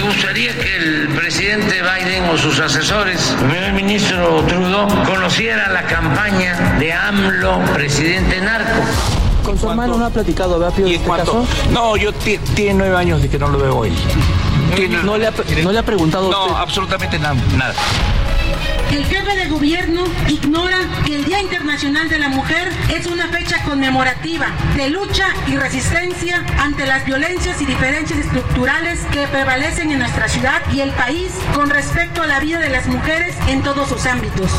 Me gustaría que el presidente Biden o sus asesores, el primer ministro Trudeau, conocieran la campaña de AMLO, presidente narco. Con su hermano no ha platicado, ¿verdad, Pío, de ¿Y este cuánto? caso? No, yo ti- tiene nueve años de que no lo veo hoy. No le ha, no le ha preguntado No, usted. absolutamente nada. nada. El jefe de gobierno ignora que el Día Internacional de la Mujer es una fecha conmemorativa de lucha y resistencia ante las violencias y diferencias estructurales que prevalecen en nuestra ciudad y el país con respecto a la vida de las mujeres en todos sus ámbitos.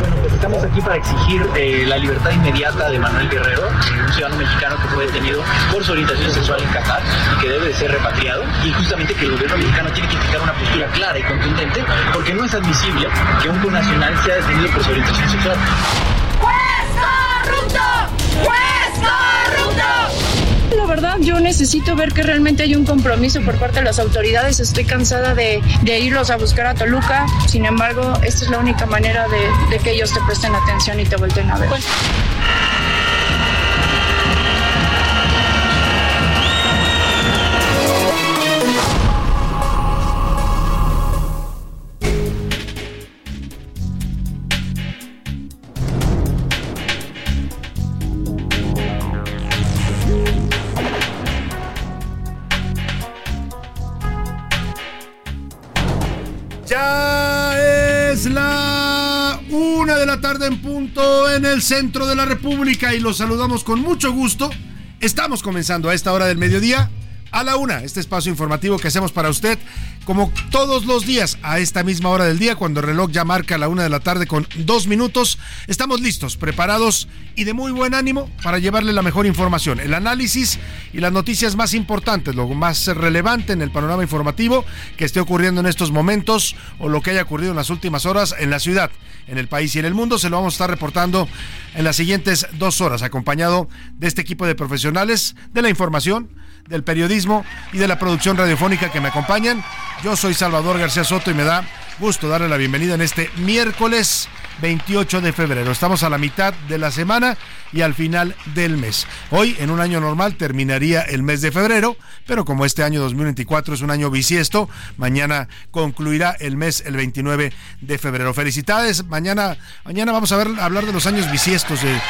Bueno, pues estamos aquí para exigir eh, la libertad inmediata de Manuel Guerrero, eh, un ciudadano mexicano que fue detenido por su orientación sexual en Qatar y que debe de ser repatriado. Y justamente que el gobierno mexicano tiene que fijar una postura clara y contundente, porque no es admisible que un nacional sea detenido por su orientación sexual. La verdad, yo necesito ver que realmente hay un compromiso por parte de las autoridades. Estoy cansada de, de irlos a buscar a Toluca. Sin embargo, esta es la única manera de, de que ellos te presten atención y te vuelten a ver. Ya de la tarde en punto en el centro de la República y los saludamos con mucho gusto. Estamos comenzando a esta hora del mediodía a la una, este espacio informativo que hacemos para usted como todos los días a esta misma hora del día, cuando el reloj ya marca la una de la tarde con dos minutos. Estamos listos, preparados y de muy buen ánimo para llevarle la mejor información, el análisis y las noticias más importantes, lo más relevante en el panorama informativo que esté ocurriendo en estos momentos o lo que haya ocurrido en las últimas horas en la ciudad, en el país y en el mundo. Se lo vamos a estar reportando en las siguientes dos horas, acompañado de este equipo de profesionales de la información del periodismo y de la producción radiofónica que me acompañan. Yo soy Salvador García Soto y me da gusto darle la bienvenida en este miércoles 28 de febrero. Estamos a la mitad de la semana y al final del mes. Hoy, en un año normal, terminaría el mes de febrero, pero como este año 2024 es un año bisiesto, mañana concluirá el mes el 29 de febrero. Felicidades. Mañana, mañana vamos a ver hablar de los años bisiestos eh,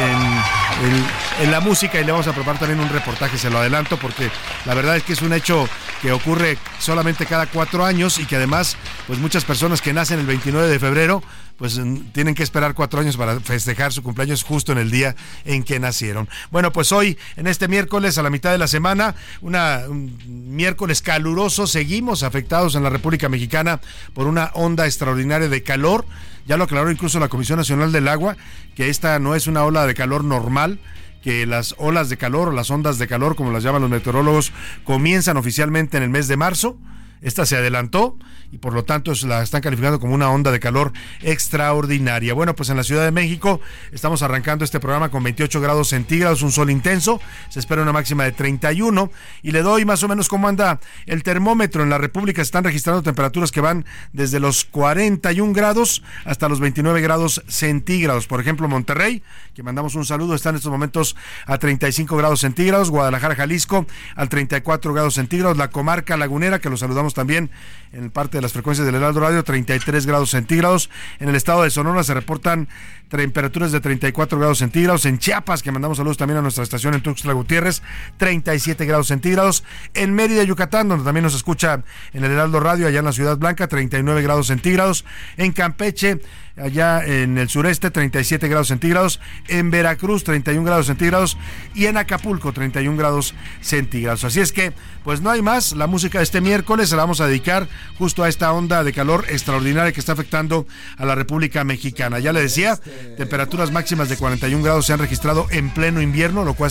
en, en- en la música y le vamos a preparar también un reportaje, se lo adelanto, porque la verdad es que es un hecho que ocurre solamente cada cuatro años y que además, pues muchas personas que nacen el 29 de febrero, pues tienen que esperar cuatro años para festejar su cumpleaños justo en el día en que nacieron. Bueno, pues hoy, en este miércoles, a la mitad de la semana, una, un miércoles caluroso, seguimos afectados en la República Mexicana por una onda extraordinaria de calor. Ya lo aclaró incluso la Comisión Nacional del Agua, que esta no es una ola de calor normal, que las olas de calor o las ondas de calor, como las llaman los meteorólogos, comienzan oficialmente en el mes de marzo. Esta se adelantó y por lo tanto la están calificando como una onda de calor extraordinaria. Bueno, pues en la Ciudad de México estamos arrancando este programa con 28 grados centígrados, un sol intenso, se espera una máxima de 31 y le doy más o menos cómo anda el termómetro en la República. Están registrando temperaturas que van desde los 41 grados hasta los 29 grados centígrados. Por ejemplo, Monterrey, que mandamos un saludo, está en estos momentos a 35 grados centígrados, Guadalajara, Jalisco, al 34 grados centígrados, la comarca lagunera, que lo saludamos también en parte de las frecuencias del Heraldo Radio, 33 grados centígrados. En el estado de Sonora se reportan temperaturas de 34 grados centígrados. En Chiapas, que mandamos saludos también a nuestra estación en Tuxtla Gutiérrez, 37 grados centígrados. En Mérida, Yucatán, donde también nos escucha en el Heraldo Radio, allá en la Ciudad Blanca, 39 grados centígrados. En Campeche, allá en el sureste 37 grados centígrados, en Veracruz 31 grados centígrados y en Acapulco 31 grados centígrados. Así es que, pues no hay más, la música de este miércoles se la vamos a dedicar justo a esta onda de calor extraordinaria que está afectando a la República Mexicana. Ya le decía, temperaturas máximas de 41 grados se han registrado en pleno invierno, lo cual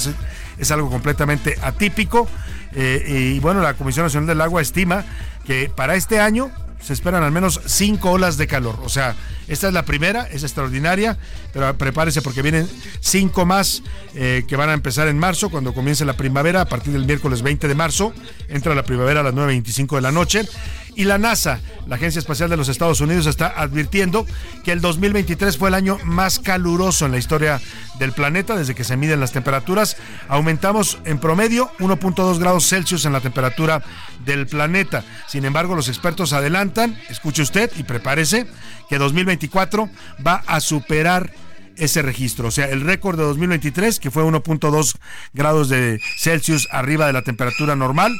es, algo completamente atípico. Eh, y bueno, la Comisión Nacional del Agua estima que para este año se esperan al menos cinco olas de calor. O sea, esta es la primera, es extraordinaria, pero prepárese porque vienen cinco más eh, que van a empezar en marzo, cuando comience la primavera, a partir del miércoles 20 de marzo. Entra la primavera a las 9.25 de la noche. Y la NASA, la Agencia Espacial de los Estados Unidos, está advirtiendo que el 2023 fue el año más caluroso en la historia del planeta desde que se miden las temperaturas. Aumentamos en promedio 1.2 grados Celsius en la temperatura del planeta. Sin embargo, los expertos adelantan, escuche usted y prepárese, que 2024 va a superar ese registro. O sea, el récord de 2023, que fue 1.2 grados de Celsius arriba de la temperatura normal,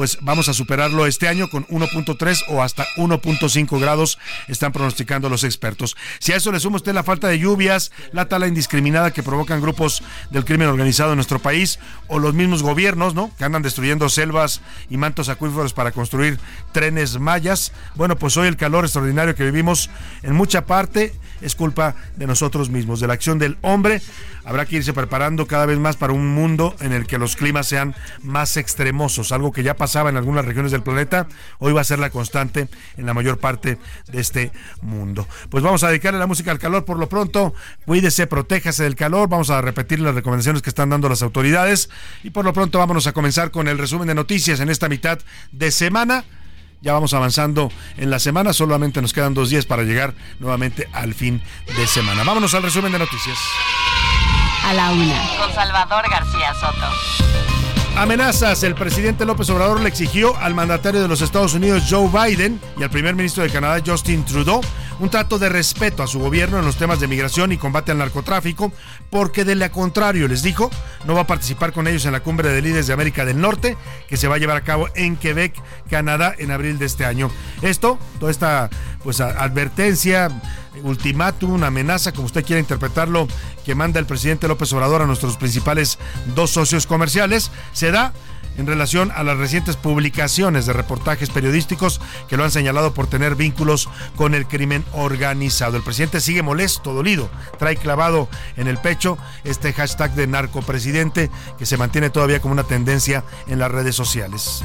pues vamos a superarlo este año con 1.3 o hasta 1.5 grados, están pronosticando los expertos. Si a eso le suma usted la falta de lluvias, la tala indiscriminada que provocan grupos del crimen organizado en nuestro país, o los mismos gobiernos, ¿no? Que andan destruyendo selvas y mantos acuíferos para construir trenes mayas. Bueno, pues hoy el calor extraordinario que vivimos en mucha parte es culpa de nosotros mismos, de la acción del hombre. Habrá que irse preparando cada vez más para un mundo en el que los climas sean más extremosos, algo que ya pasaba en algunas regiones del planeta, hoy va a ser la constante en la mayor parte de este mundo. Pues vamos a dedicarle la música al calor por lo pronto, cuídese, protéjase del calor, vamos a repetir las recomendaciones que están dando las autoridades y por lo pronto vámonos a comenzar con el resumen de noticias en esta mitad de semana. Ya vamos avanzando en la semana, solamente nos quedan dos días para llegar nuevamente al fin de semana. Vámonos al resumen de noticias. A la una, con Salvador García Soto. Amenazas. El presidente López Obrador le exigió al mandatario de los Estados Unidos, Joe Biden, y al primer ministro de Canadá, Justin Trudeau, un trato de respeto a su gobierno en los temas de migración y combate al narcotráfico, porque de lo contrario, les dijo, no va a participar con ellos en la cumbre de líderes de América del Norte, que se va a llevar a cabo en Quebec, Canadá, en abril de este año. Esto, toda esta pues advertencia ultimátum, una amenaza, como usted quiera interpretarlo, que manda el presidente López Obrador a nuestros principales dos socios comerciales, se da en relación a las recientes publicaciones de reportajes periodísticos que lo han señalado por tener vínculos con el crimen organizado. El presidente sigue molesto, dolido, trae clavado en el pecho este hashtag de narcopresidente que se mantiene todavía como una tendencia en las redes sociales.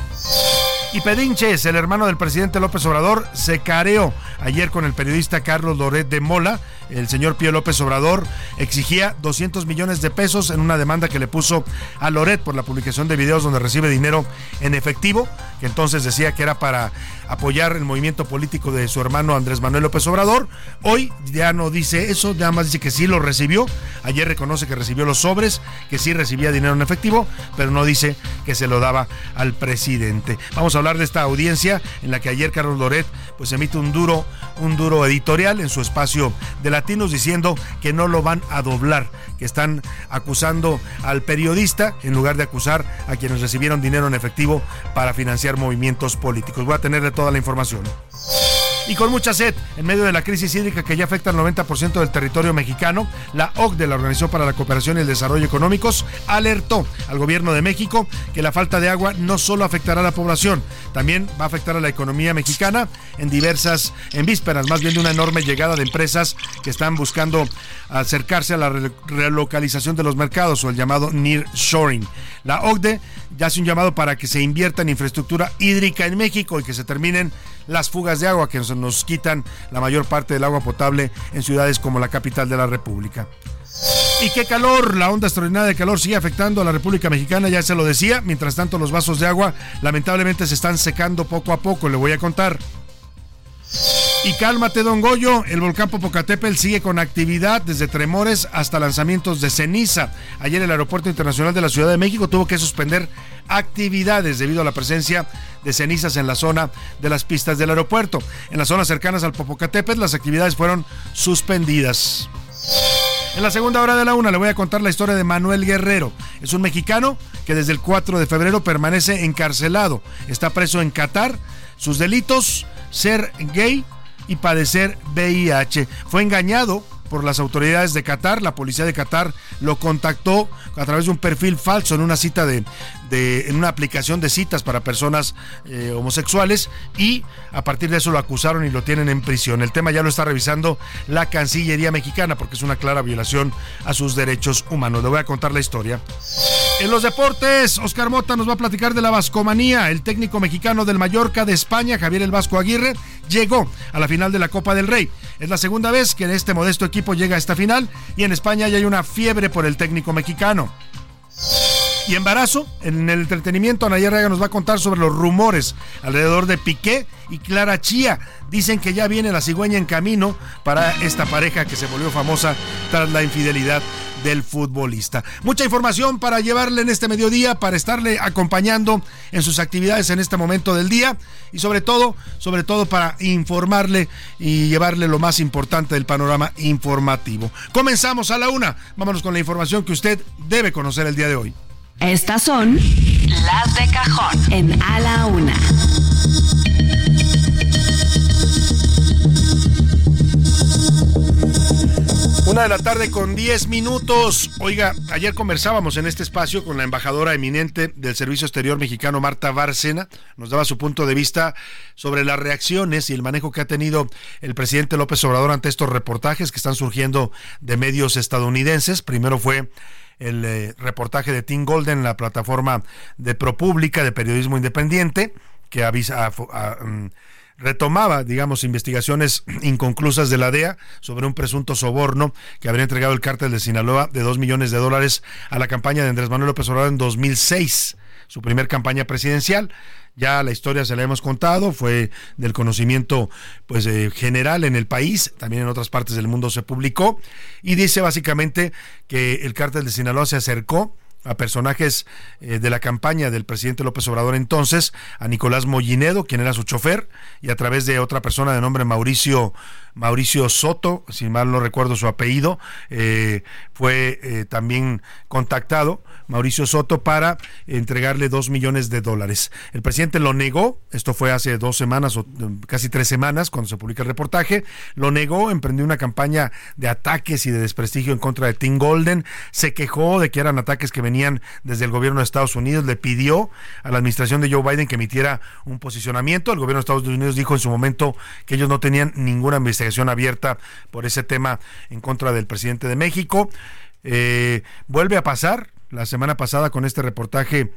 Y Pedinches, el hermano del presidente López Obrador, se careó ayer con el periodista Carlos Loret de Mola. El señor Pío López Obrador exigía 200 millones de pesos en una demanda que le puso a Loret por la publicación de videos donde recibe dinero en efectivo, que entonces decía que era para apoyar el movimiento político de su hermano Andrés Manuel López Obrador. Hoy ya no dice eso, nada más dice que sí lo recibió. Ayer reconoce que recibió los sobres, que sí recibía dinero en efectivo, pero no dice que se lo daba al presidente. Vamos a hablar de esta audiencia en la que ayer Carlos Loret pues emite un duro, un duro editorial en su espacio de latinos diciendo que no lo van a doblar, que están acusando al periodista en lugar de acusar a quienes recibieron dinero en efectivo para financiar movimientos políticos. Voy a tenerle toda la información y con mucha sed. En medio de la crisis hídrica que ya afecta al 90% del territorio mexicano, la OCDE, la Organización para la Cooperación y el Desarrollo Económicos, alertó al gobierno de México que la falta de agua no solo afectará a la población, también va a afectar a la economía mexicana en diversas, en vísperas más bien de una enorme llegada de empresas que están buscando acercarse a la relocalización de los mercados o el llamado nearshoring. La OCDE ya hace un llamado para que se invierta en infraestructura hídrica en México y que se terminen las fugas de agua que nos quitan la mayor parte del agua potable en ciudades como la capital de la República. Y qué calor, la onda extraordinaria de calor sigue afectando a la República Mexicana, ya se lo decía, mientras tanto los vasos de agua lamentablemente se están secando poco a poco, le voy a contar. Y cálmate, don Goyo. El volcán Popocatépetl sigue con actividad desde tremores hasta lanzamientos de ceniza. Ayer el Aeropuerto Internacional de la Ciudad de México tuvo que suspender actividades debido a la presencia de cenizas en la zona de las pistas del aeropuerto. En las zonas cercanas al Popocatépetl las actividades fueron suspendidas. En la segunda hora de la una le voy a contar la historia de Manuel Guerrero. Es un mexicano que desde el 4 de febrero permanece encarcelado. Está preso en Qatar. Sus delitos, ser gay y padecer VIH. Fue engañado por las autoridades de Qatar. La policía de Qatar lo contactó a través de un perfil falso en una cita de, en una aplicación de citas para personas eh, homosexuales y a partir de eso lo acusaron y lo tienen en prisión. El tema ya lo está revisando la Cancillería mexicana porque es una clara violación a sus derechos humanos. Le voy a contar la historia. En los deportes, Oscar Mota nos va a platicar de la vascomanía. El técnico mexicano del Mallorca de España, Javier El Vasco Aguirre, llegó a la final de la Copa del Rey. Es la segunda vez que este modesto equipo llega a esta final y en España ya hay una fiebre por el técnico mexicano. Y embarazo, en el entretenimiento, Anaya Rega nos va a contar sobre los rumores alrededor de Piqué y Clara Chía. Dicen que ya viene la cigüeña en camino para esta pareja que se volvió famosa tras la infidelidad del futbolista. Mucha información para llevarle en este mediodía, para estarle acompañando en sus actividades en este momento del día y sobre todo, sobre todo para informarle y llevarle lo más importante del panorama informativo. Comenzamos a la una. Vámonos con la información que usted debe conocer el día de hoy. Estas son las de cajón en A la Una. Una de la tarde con 10 minutos. Oiga, ayer conversábamos en este espacio con la embajadora eminente del Servicio Exterior Mexicano, Marta Bárcena. Nos daba su punto de vista sobre las reacciones y el manejo que ha tenido el presidente López Obrador ante estos reportajes que están surgiendo de medios estadounidenses. Primero fue el eh, reportaje de Tim Golden, la plataforma de ProPublica de periodismo independiente, que avisa, mm, retomaba, digamos, investigaciones inconclusas de la DEA sobre un presunto soborno que habría entregado el cártel de Sinaloa de dos millones de dólares a la campaña de Andrés Manuel López Obrador en 2006, su primer campaña presidencial. Ya la historia se la hemos contado, fue del conocimiento pues eh, general en el país, también en otras partes del mundo se publicó y dice básicamente que el cártel de Sinaloa se acercó a personajes eh, de la campaña del presidente López Obrador entonces, a Nicolás Mollinedo, quien era su chofer, y a través de otra persona de nombre Mauricio Mauricio Soto, si mal no recuerdo su apellido, eh, fue también contactado Mauricio Soto para entregarle dos millones de dólares. El presidente lo negó, esto fue hace dos semanas o casi tres semanas cuando se publica el reportaje, lo negó, emprendió una campaña de ataques y de desprestigio en contra de Tim Golden, se quejó de que eran ataques que venían desde el gobierno de Estados Unidos, le pidió a la administración de Joe Biden que emitiera un posicionamiento, el gobierno de Estados Unidos dijo en su momento que ellos no tenían ninguna investigación abierta por ese tema en contra del presidente de México. Eh, vuelve a pasar, la semana pasada con este reportaje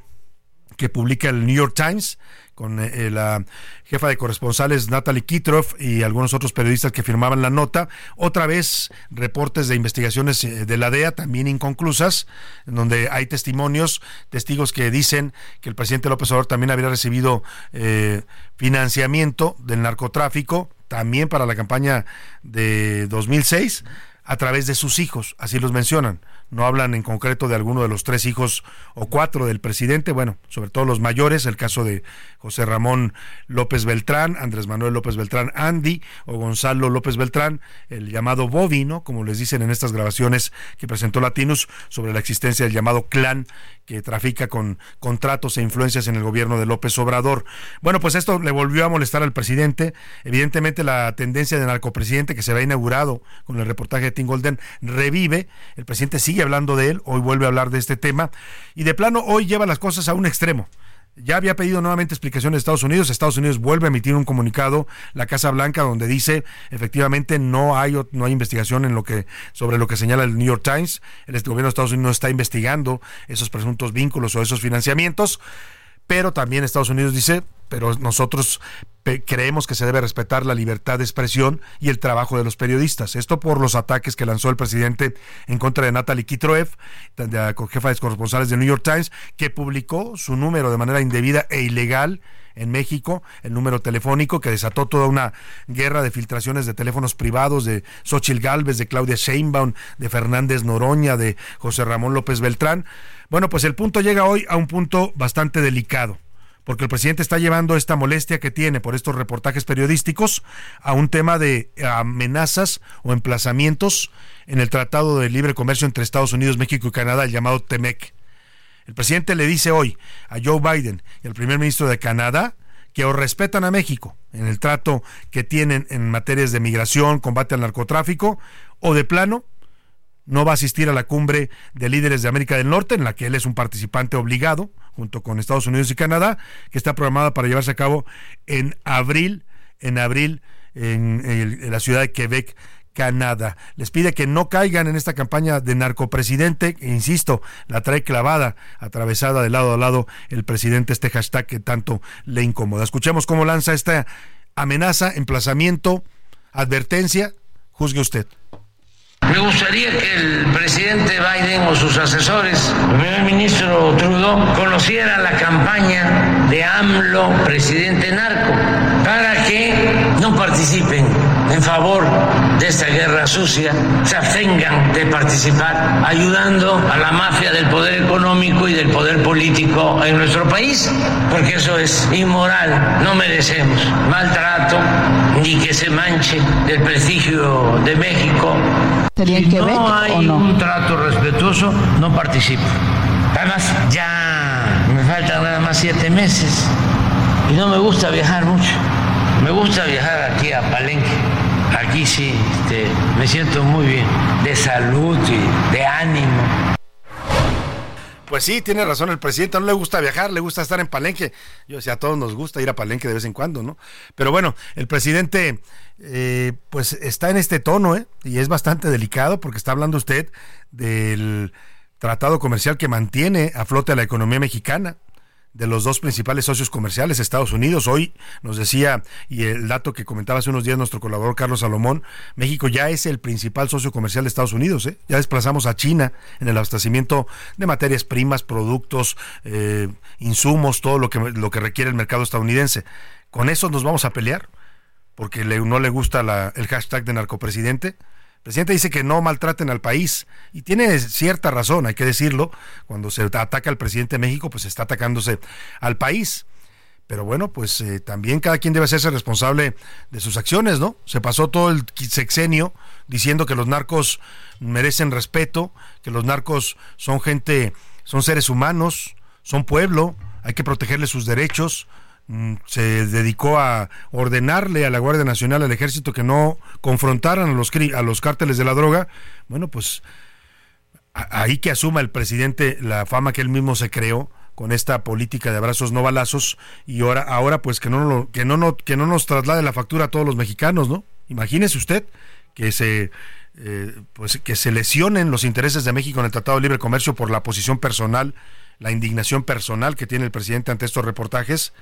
que publica el New York Times con eh, eh, la jefa de corresponsales Natalie Kitroff y algunos otros periodistas que firmaban la nota. Otra vez reportes de investigaciones eh, de la DEA también inconclusas, en donde hay testimonios, testigos que dicen que el presidente López Obrador también habría recibido financiamiento del narcotráfico, también para la campaña de 2006 a través de sus hijos, así los mencionan no hablan en concreto de alguno de los tres hijos o cuatro del presidente, bueno, sobre todo los mayores, el caso de José Ramón López Beltrán, Andrés Manuel López Beltrán Andy o Gonzalo López Beltrán, el llamado Bobby, ¿no? Como les dicen en estas grabaciones que presentó Latinus sobre la existencia del llamado clan que trafica con contratos e influencias en el gobierno de López Obrador. Bueno, pues esto le volvió a molestar al presidente. Evidentemente la tendencia de narcopresidente que se había inaugurado con el reportaje de Tim Golden revive. El presidente sigue hablando de él, hoy vuelve a hablar de este tema y de plano hoy lleva las cosas a un extremo. Ya había pedido nuevamente explicaciones de Estados Unidos. Estados Unidos vuelve a emitir un comunicado, la Casa Blanca, donde dice efectivamente no hay no hay investigación en lo que sobre lo que señala el New York Times. El gobierno de Estados Unidos no está investigando esos presuntos vínculos o esos financiamientos pero también Estados Unidos dice, pero nosotros creemos que se debe respetar la libertad de expresión y el trabajo de los periodistas. Esto por los ataques que lanzó el presidente en contra de Natalie Kitroev, jefa de corresponsales de New York Times, que publicó su número de manera indebida e ilegal en México, el número telefónico que desató toda una guerra de filtraciones de teléfonos privados de Xochil Gálvez, de Claudia Sheinbaum, de Fernández Noroña, de José Ramón López Beltrán. Bueno, pues el punto llega hoy a un punto bastante delicado porque el presidente está llevando esta molestia que tiene por estos reportajes periodísticos a un tema de amenazas o emplazamientos en el Tratado de Libre Comercio entre Estados Unidos, México y Canadá, el llamado TEMEC. El presidente le dice hoy a Joe Biden y al primer ministro de Canadá que o respetan a México en el trato que tienen en materias de migración, combate al narcotráfico, o de plano no va a asistir a la cumbre de líderes de América del Norte, en la que él es un participante obligado, junto con Estados Unidos y Canadá, que está programada para llevarse a cabo en abril, en abril, en, la ciudad de Quebec, Canadá. Les pide que no caigan en esta campaña de narcopresidente, insisto, la trae clavada, atravesada de lado a lado el presidente, este hashtag que tanto le incomoda. Escuchemos cómo lanza esta amenaza, emplazamiento, advertencia, juzgue usted. Me gustaría que el presidente Biden o sus asesores, el primer ministro Trudeau, conocieran la campaña de AMLO, presidente narco, para que no participen en favor de esta guerra sucia, se abstengan de participar ayudando a la mafia del poder económico y del poder político en nuestro país, porque eso es inmoral, no merecemos maltrato ni que se manche el prestigio de México ¿Sería en Quebec no hay o no? un trato respetuoso, no participo. Además, ya me faltan nada más siete meses y no me gusta viajar mucho. Me gusta viajar aquí a Palenque. Aquí sí, este, me siento muy bien, de salud y de ánimo. Pues sí, tiene razón el presidente, no le gusta viajar, le gusta estar en Palenque. Yo decía, a todos nos gusta ir a Palenque de vez en cuando, ¿no? Pero bueno, el presidente eh, pues está en este tono, ¿eh? Y es bastante delicado porque está hablando usted del tratado comercial que mantiene a flote a la economía mexicana de los dos principales socios comerciales, Estados Unidos. Hoy nos decía, y el dato que comentaba hace unos días nuestro colaborador Carlos Salomón, México ya es el principal socio comercial de Estados Unidos. ¿eh? Ya desplazamos a China en el abastecimiento de materias primas, productos, eh, insumos, todo lo que, lo que requiere el mercado estadounidense. ¿Con eso nos vamos a pelear? Porque le, no le gusta la, el hashtag de narcopresidente. El presidente dice que no maltraten al país y tiene cierta razón, hay que decirlo. Cuando se ataca al presidente de México, pues está atacándose al país. Pero bueno, pues eh, también cada quien debe hacerse responsable de sus acciones, ¿no? Se pasó todo el sexenio diciendo que los narcos merecen respeto, que los narcos son gente, son seres humanos, son pueblo, hay que protegerles sus derechos, se dedicó a ordenarle a la Guardia Nacional, al Ejército, que no confrontaran a los, a los cárteles de la droga, bueno, pues ahí que asuma el presidente la fama que él mismo se creó con esta política de abrazos no balazos y ahora, ahora pues que no, que, no, no, que no nos traslade la factura a todos los mexicanos, ¿no? Imagínese usted que se eh, pues que se lesionen los intereses de México en el Tratado de Libre Comercio por la posición personal, la indignación personal que tiene el presidente ante estos reportajes,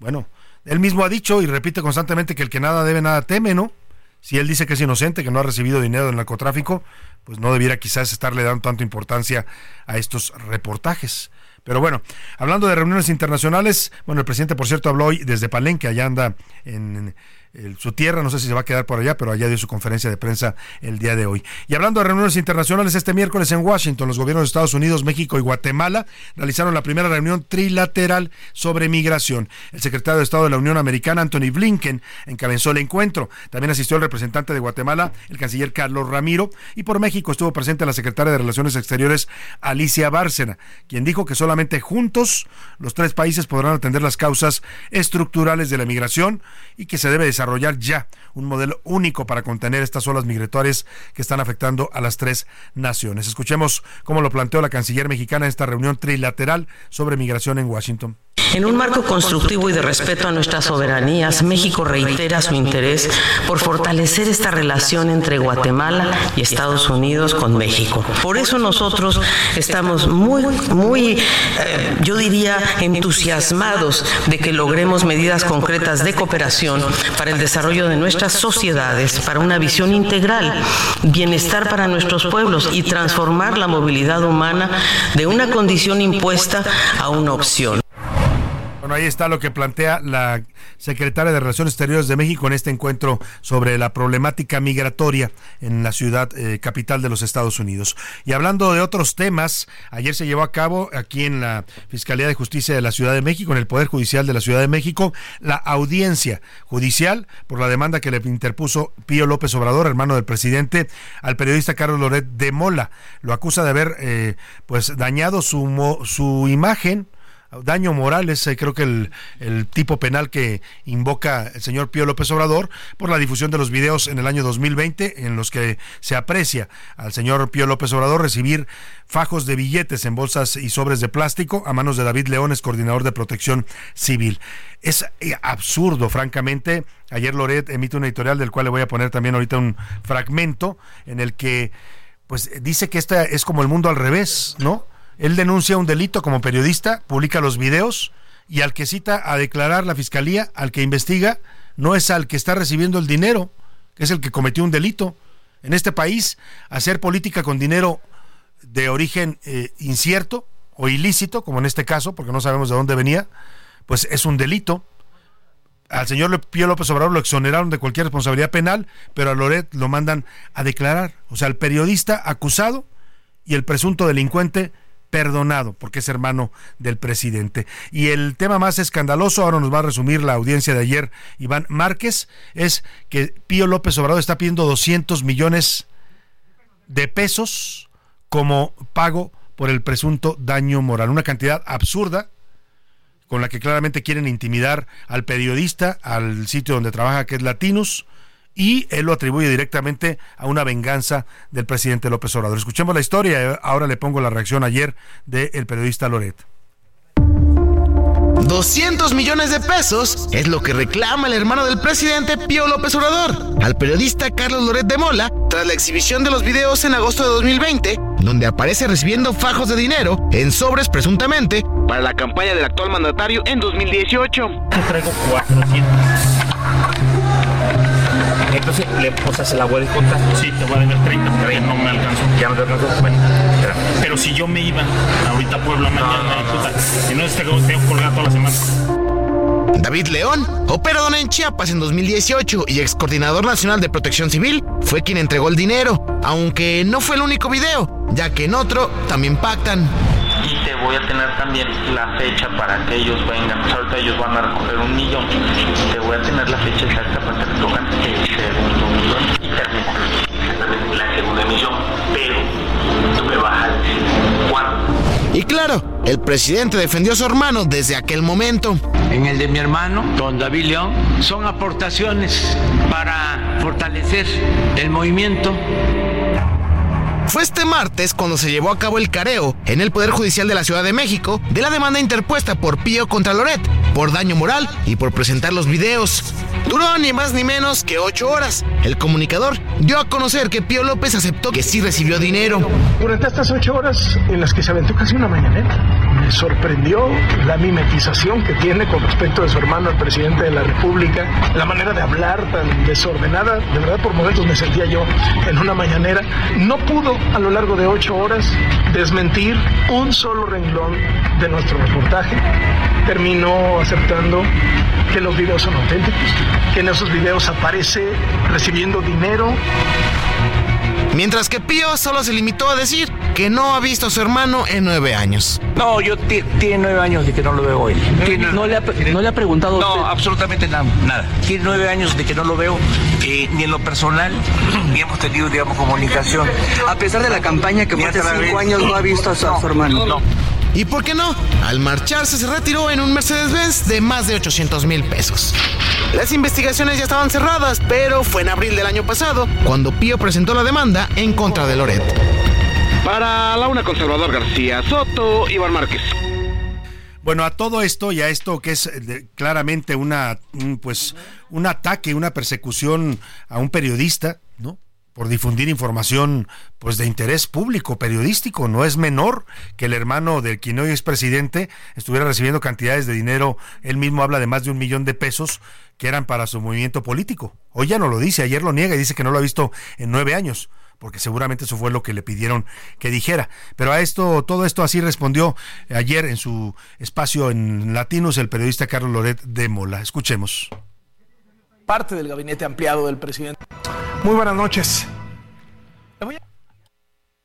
bueno, él mismo ha dicho y repite constantemente que el que nada debe, nada teme, ¿no? Si él dice que es inocente, que no ha recibido dinero del narcotráfico, pues no debiera quizás estarle dando tanta importancia a estos reportajes. Pero bueno, hablando de reuniones internacionales, bueno, el presidente, por cierto, habló hoy desde Palenque, allá anda en, su tierra, no sé si se va a quedar por allá, pero allá dio su conferencia de prensa el día de hoy. Y hablando de reuniones internacionales, este miércoles en Washington, los gobiernos de Estados Unidos, México y Guatemala realizaron la primera reunión trilateral sobre migración. El secretario de Estado de la Unión Americana, Anthony Blinken, encabezó el encuentro. También asistió el representante de Guatemala, el canciller Carlos Ramiro, y por México estuvo presente la secretaria de Relaciones Exteriores, Alicia Bárcena, quien dijo que solamente juntos los tres países podrán atender las causas estructurales de la migración y que se debe ya un modelo único para contener estas olas migratorias que están afectando a las tres naciones. Escuchemos cómo lo planteó la canciller mexicana en esta reunión trilateral sobre migración en Washington. En un marco constructivo y de respeto a nuestras soberanías, México reitera su interés por fortalecer esta relación entre Guatemala y Estados Unidos con México. Por eso nosotros estamos muy, muy, eh, yo diría, entusiasmados de que logremos medidas concretas de cooperación para el desarrollo de nuestras sociedades, para una visión integral, bienestar para nuestros pueblos y transformar la movilidad humana de una condición impuesta a una opción Bueno, ahí está lo que plantea la secretaria de Relaciones Exteriores de México en este encuentro sobre la problemática migratoria en la ciudad eh, capital de los Estados Unidos. Y hablando de otros temas, ayer se llevó a cabo aquí en la Fiscalía de Justicia de la Ciudad de México, en el Poder Judicial de la Ciudad de México, la audiencia judicial por la demanda que le interpuso Pío López Obrador, hermano del presidente, al periodista Carlos Loret de Mola. Lo acusa de haber eh, pues dañado su, su imagen daño moral es eh, creo que el, el, tipo penal que invoca el señor Pío López Obrador por la difusión de los videos en el año 2020 en los que se aprecia al señor Pío López Obrador recibir fajos de billetes en bolsas y sobres de plástico a manos de David Leones, coordinador de protección civil. Es eh, absurdo, francamente. Ayer Loret emite un editorial del cual le voy a poner también ahorita un fragmento en el que pues dice que este es como el mundo al revés, ¿no? Él denuncia un delito como periodista, publica los videos y al que cita a declarar la fiscalía, al que investiga, no es al que está recibiendo el dinero, que es el que cometió un delito. En este país, hacer política con dinero de origen eh, incierto o ilícito, como en este caso, porque no sabemos de dónde venía, pues es un delito. Al señor Pío López Obrador lo exoneraron de cualquier responsabilidad penal, pero a Loret lo mandan a declarar. O sea, el periodista acusado y el presunto delincuente perdonado porque es hermano del presidente. Y el tema más escandaloso, ahora nos va a resumir la audiencia de ayer Iván Márquez, es que Pío López Obrador está pidiendo 200 millones de pesos como pago por el presunto daño moral, una cantidad absurda con la que claramente quieren intimidar al periodista, al sitio donde trabaja que es Latinus, y él lo atribuye directamente a una venganza del presidente López Obrador. Escuchemos la historia, ahora le pongo la reacción ayer del periodista Loret. 200 millones de pesos es lo que reclama el hermano del presidente Pío López Obrador al periodista Carlos Loret de Mola tras la exhibición de los videos en agosto de 2020, donde aparece recibiendo fajos de dinero en sobres presuntamente para la campaña del actual mandatario en 2018. traigo 400. Entonces, le, o sea, se la voy a descontar. Sí, te voy a deber 30, pero no me alcanzó. Ya no te alcanzó. Bueno, pero si yo me iba ahorita a Puebla mañana, puta, si no, tengo, tengo colgar toda la semana. David León, operador en Chiapas en 2018 y ex coordinador nacional de protección civil, fue quien entregó el dinero, aunque no fue el único video, ya que en otro también pactan y te voy a tener también la fecha para que ellos vengan. Pues ahorita ellos van a recoger un millón. Te voy a tener la fecha exacta para que recojan el segundo millón y terminar la segunda emisión. Pero tú me vas a decir cuándo. Y claro, el presidente defendió a su hermano desde aquel momento. En el de mi hermano, don David León, son aportaciones para fortalecer el movimiento fue este martes cuando se llevó a cabo el careo en el Poder Judicial de la Ciudad de México de la demanda interpuesta por Pío contra Loret por daño moral y por presentar los videos. Duró ni más ni menos que ocho horas. El comunicador dio a conocer que Pío López aceptó que sí recibió dinero. Durante estas ocho horas en las que se aventó casi una mañanera, sorprendió la mimetización que tiene con respecto de su hermano, el presidente de la República, la manera de hablar tan desordenada. De verdad, por momentos me sentía yo en una mañanera. No pudo a lo largo de ocho horas desmentir un solo renglón de nuestro reportaje. Terminó aceptando que los videos son auténticos, que en esos videos aparece recibiendo dinero. Mientras que Pío solo se limitó a decir que no ha visto a su hermano en nueve años. No, yo tiene nueve años de que no lo veo hoy. No, le, ha, preguntado? No, absolutamente nada, nada. Tiene nueve años de que no lo veo, eh, ni en lo personal, ni hemos tenido, digamos, comunicación. A pesar de la campaña que fue hace cinco años, no ha visto a su, hermano. No. ¿Y por qué no? Al marcharse se retiró en un Mercedes-Benz de más de 800 mil pesos. Las investigaciones ya estaban cerradas, pero fue en abril del año pasado cuando Pío presentó la demanda en contra de Loret. Para la una conservador García Soto, Iván Márquez. Bueno, a todo esto y a esto que es eh, claramente una, pues, un ataque, una persecución a un periodista, ¿no? Por difundir información pues de interés público periodístico no es menor que el hermano del quien hoy es presidente estuviera recibiendo cantidades de dinero él mismo habla de más de un millón de pesos que eran para su movimiento político hoy ya no lo dice ayer lo niega y dice que no lo ha visto en nueve años porque seguramente eso fue lo que le pidieron que dijera. Pero a esto, todo esto así respondió ayer en su espacio en Latinos el periodista Carlos Loret de Mola. Escuchemos. Parte del gabinete ampliado del presidente. Muy buenas noches.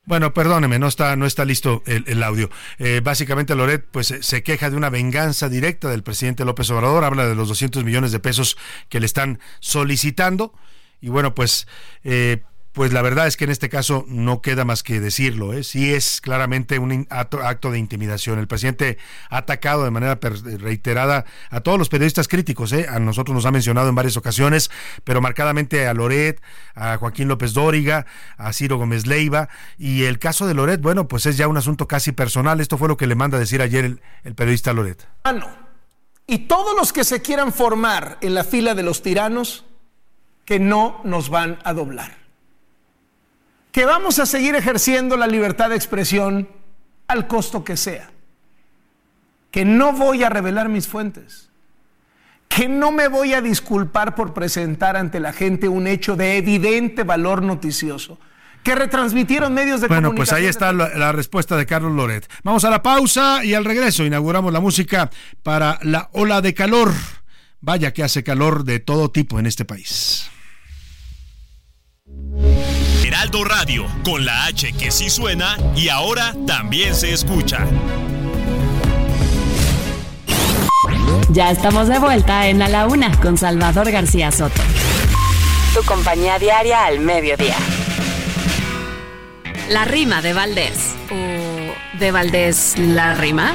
Bueno, perdóneme, no está, no está listo el, audio. Eh, básicamente Loret pues se queja de una venganza directa del presidente López Obrador, habla de los 200 millones de pesos que le están solicitando y bueno, pues eh, pues la verdad es que en este caso no queda más que decirlo. ¿eh? Sí es claramente un acto, de intimidación. El presidente ha atacado de manera reiterada a todos los periodistas críticos. ¿eh? A nosotros nos ha mencionado en varias ocasiones, pero marcadamente a Loret, a Joaquín López Dóriga, a Ciro Gómez Leiva. Y el caso de Loret, bueno, pues es ya un asunto casi personal. Esto fue lo que le manda a decir ayer el, el periodista Loret. Y todos los que se quieran formar en la fila de los tiranos, que no nos van a doblar que vamos a seguir ejerciendo la libertad de expresión al costo que sea, que no voy a revelar mis fuentes, que no me voy a disculpar por presentar ante la gente un hecho de evidente valor noticioso, que retransmitieron medios de bueno, comunicación. Bueno, pues ahí está la, la, respuesta de Carlos Loret. Vamos a la pausa y al regreso inauguramos la música para la ola de calor. Vaya que hace calor de todo tipo en este país. Heraldo Radio, con la H que sí suena y ahora también se escucha. Ya estamos de vuelta en A la Una con Salvador García Soto. Tu compañía diaria al mediodía. La rima de Valdés. ¿O de Valdés la rima?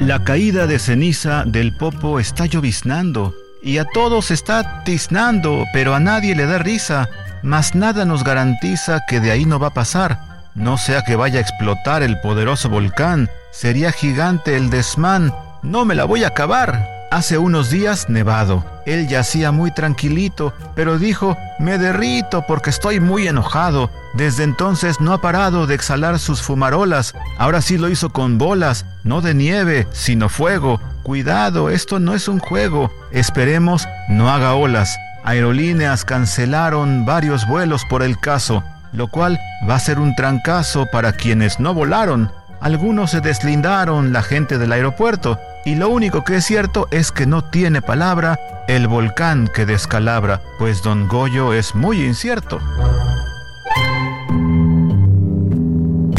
La caída de ceniza del popo está lloviznando y a todos está tiznando, pero a nadie le da risa mas nada nos garantiza que de ahí no va a pasar. No sea que vaya a explotar el poderoso volcán, sería gigante el desmán, no me la voy a acabar. Hace unos días nevado. Él yacía muy tranquilito, pero dijo, me derrito porque estoy muy enojado. Desde entonces no ha parado de exhalar sus fumarolas. Ahora sí lo hizo con bolas, no de nieve, sino fuego. Cuidado, esto no es un juego. Esperemos no haga olas aerolíneas cancelaron varios vuelos por el caso, lo cual va a ser un trancazo para quienes no volaron. Algunos se deslindaron la gente del aeropuerto y lo único que es cierto es que no tiene palabra el volcán que descalabra, pues don Goyo es muy incierto.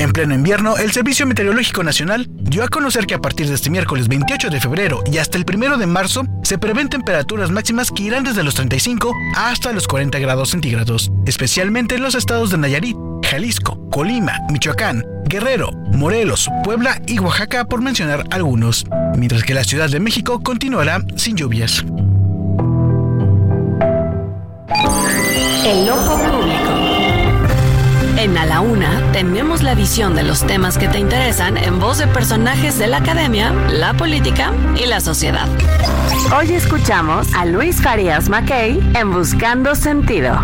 En pleno invierno, el Servicio Meteorológico Nacional dio a conocer que a partir de este miércoles 28 de febrero y hasta el 1 de marzo se prevén temperaturas máximas que irán desde los 35 hasta los 40 grados centígrados, especialmente en los estados de Nayarit, Jalisco, Colima, Michoacán, Guerrero, Morelos, Puebla y Oaxaca por mencionar algunos, mientras que la Ciudad de México continuará sin lluvias. En A la Una tenemos la visión de los temas que te interesan en voz de personajes de la academia, la política y la sociedad. Hoy escuchamos a Luis Farias Mackay en Buscando Sentido.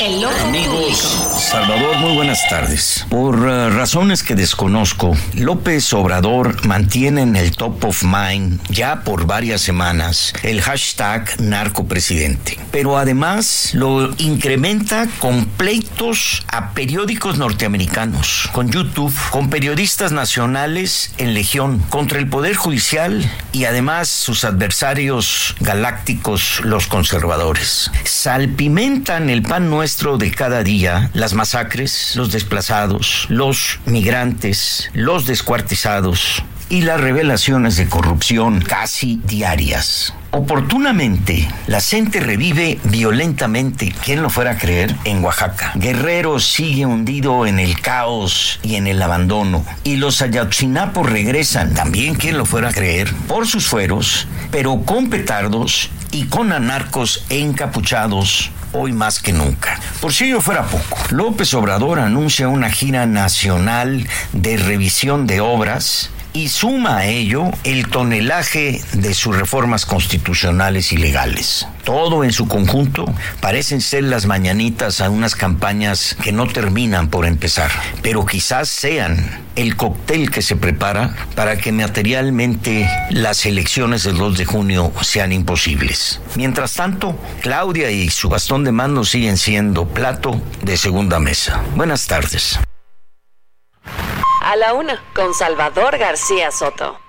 El Amigos, Salvador, muy buenas tardes. Por uh, razones que desconozco, López Obrador mantiene en el top of mind ya por varias semanas el hashtag narcopresidente. Pero además lo incrementa con pleitos a periodistas periódicos norteamericanos, con YouTube, con periodistas nacionales en legión, contra el Poder Judicial y además sus adversarios galácticos, los conservadores. Salpimentan el pan nuestro de cada día, las masacres, los desplazados, los migrantes, los descuartizados y las revelaciones de corrupción casi diarias. Oportunamente, la gente revive violentamente, ¿quién lo fuera a creer? En Oaxaca. Guerrero sigue hundido en el caos y en el abandono. Y los ayotzinapos regresan, también ¿quién lo fuera a creer? Por sus fueros, pero con petardos y con anarcos encapuchados hoy más que nunca. Por si ello fuera poco, López Obrador anuncia una gira nacional de revisión de obras Y suma a ello el tonelaje de sus reformas constitucionales y legales. Todo en su conjunto parecen ser las mañanitas a unas campañas que no terminan por empezar, pero quizás sean el cóctel que se prepara para que materialmente las elecciones del 2 de junio sean imposibles. Mientras tanto, Claudia y su bastón de mando siguen siendo plato de segunda mesa. Buenas tardes. A la una, con Salvador García Soto.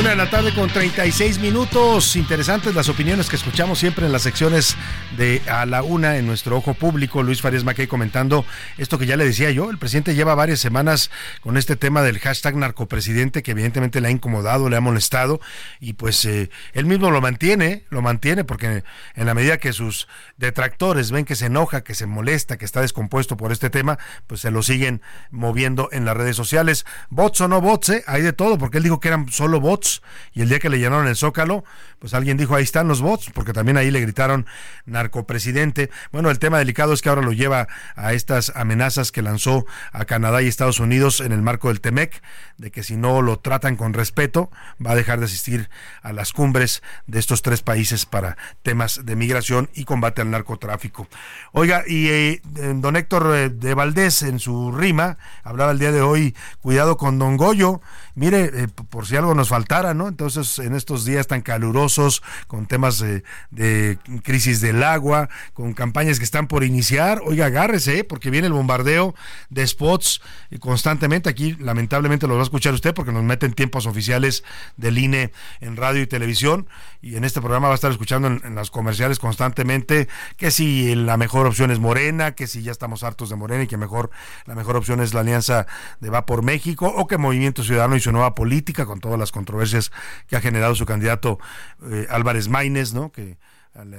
Una de la tarde con 36 minutos. Interesantes las opiniones que escuchamos siempre en las secciones de A la Una en nuestro ojo público. Luis Farías Mackey comentando esto que ya le decía yo. El presidente lleva varias semanas con este tema del hashtag narcopresidente que evidentemente le ha incomodado, le ha molestado y pues eh, él mismo lo mantiene, lo mantiene porque en la medida que sus detractores ven que se enoja, que se molesta, que está descompuesto por este tema, pues se lo siguen moviendo en las redes sociales. Bots o no bots, ¿eh? hay de todo porque él dijo que eran solo bots y el día que le llenaron el zócalo, pues alguien dijo ahí están los bots, porque también ahí le gritaron narcopresidente. Bueno, el tema delicado es que ahora lo lleva a estas amenazas que lanzó a Canadá y Estados Unidos en el marco del TEMEC, de que si no lo tratan con respeto, va a dejar de asistir a las cumbres de estos tres países para temas de migración y combate al narcotráfico. Oiga, y eh, don Héctor eh, de Valdés en su rima hablaba el día de hoy, cuidado con don Goyo, mire, eh, por si algo nos faltara, ¿no? Entonces, en estos días tan calurosos, con temas de, crisis del agua, con campañas que están por iniciar, oiga, agárrese, ¿eh? porque viene el bombardeo de spots constantemente. Aquí, lamentablemente, lo va a escuchar usted porque nos meten tiempos oficiales del INE en radio y televisión. Y en este programa va a estar escuchando en las comerciales constantemente que si la mejor opción es Morena, que si ya estamos hartos de Morena y que mejor la mejor opción es la alianza de Va por México, o que Movimiento Ciudadano y su nueva política, con todas las controversias que ha generado su candidato eh, Álvarez Maínez, ¿no? Que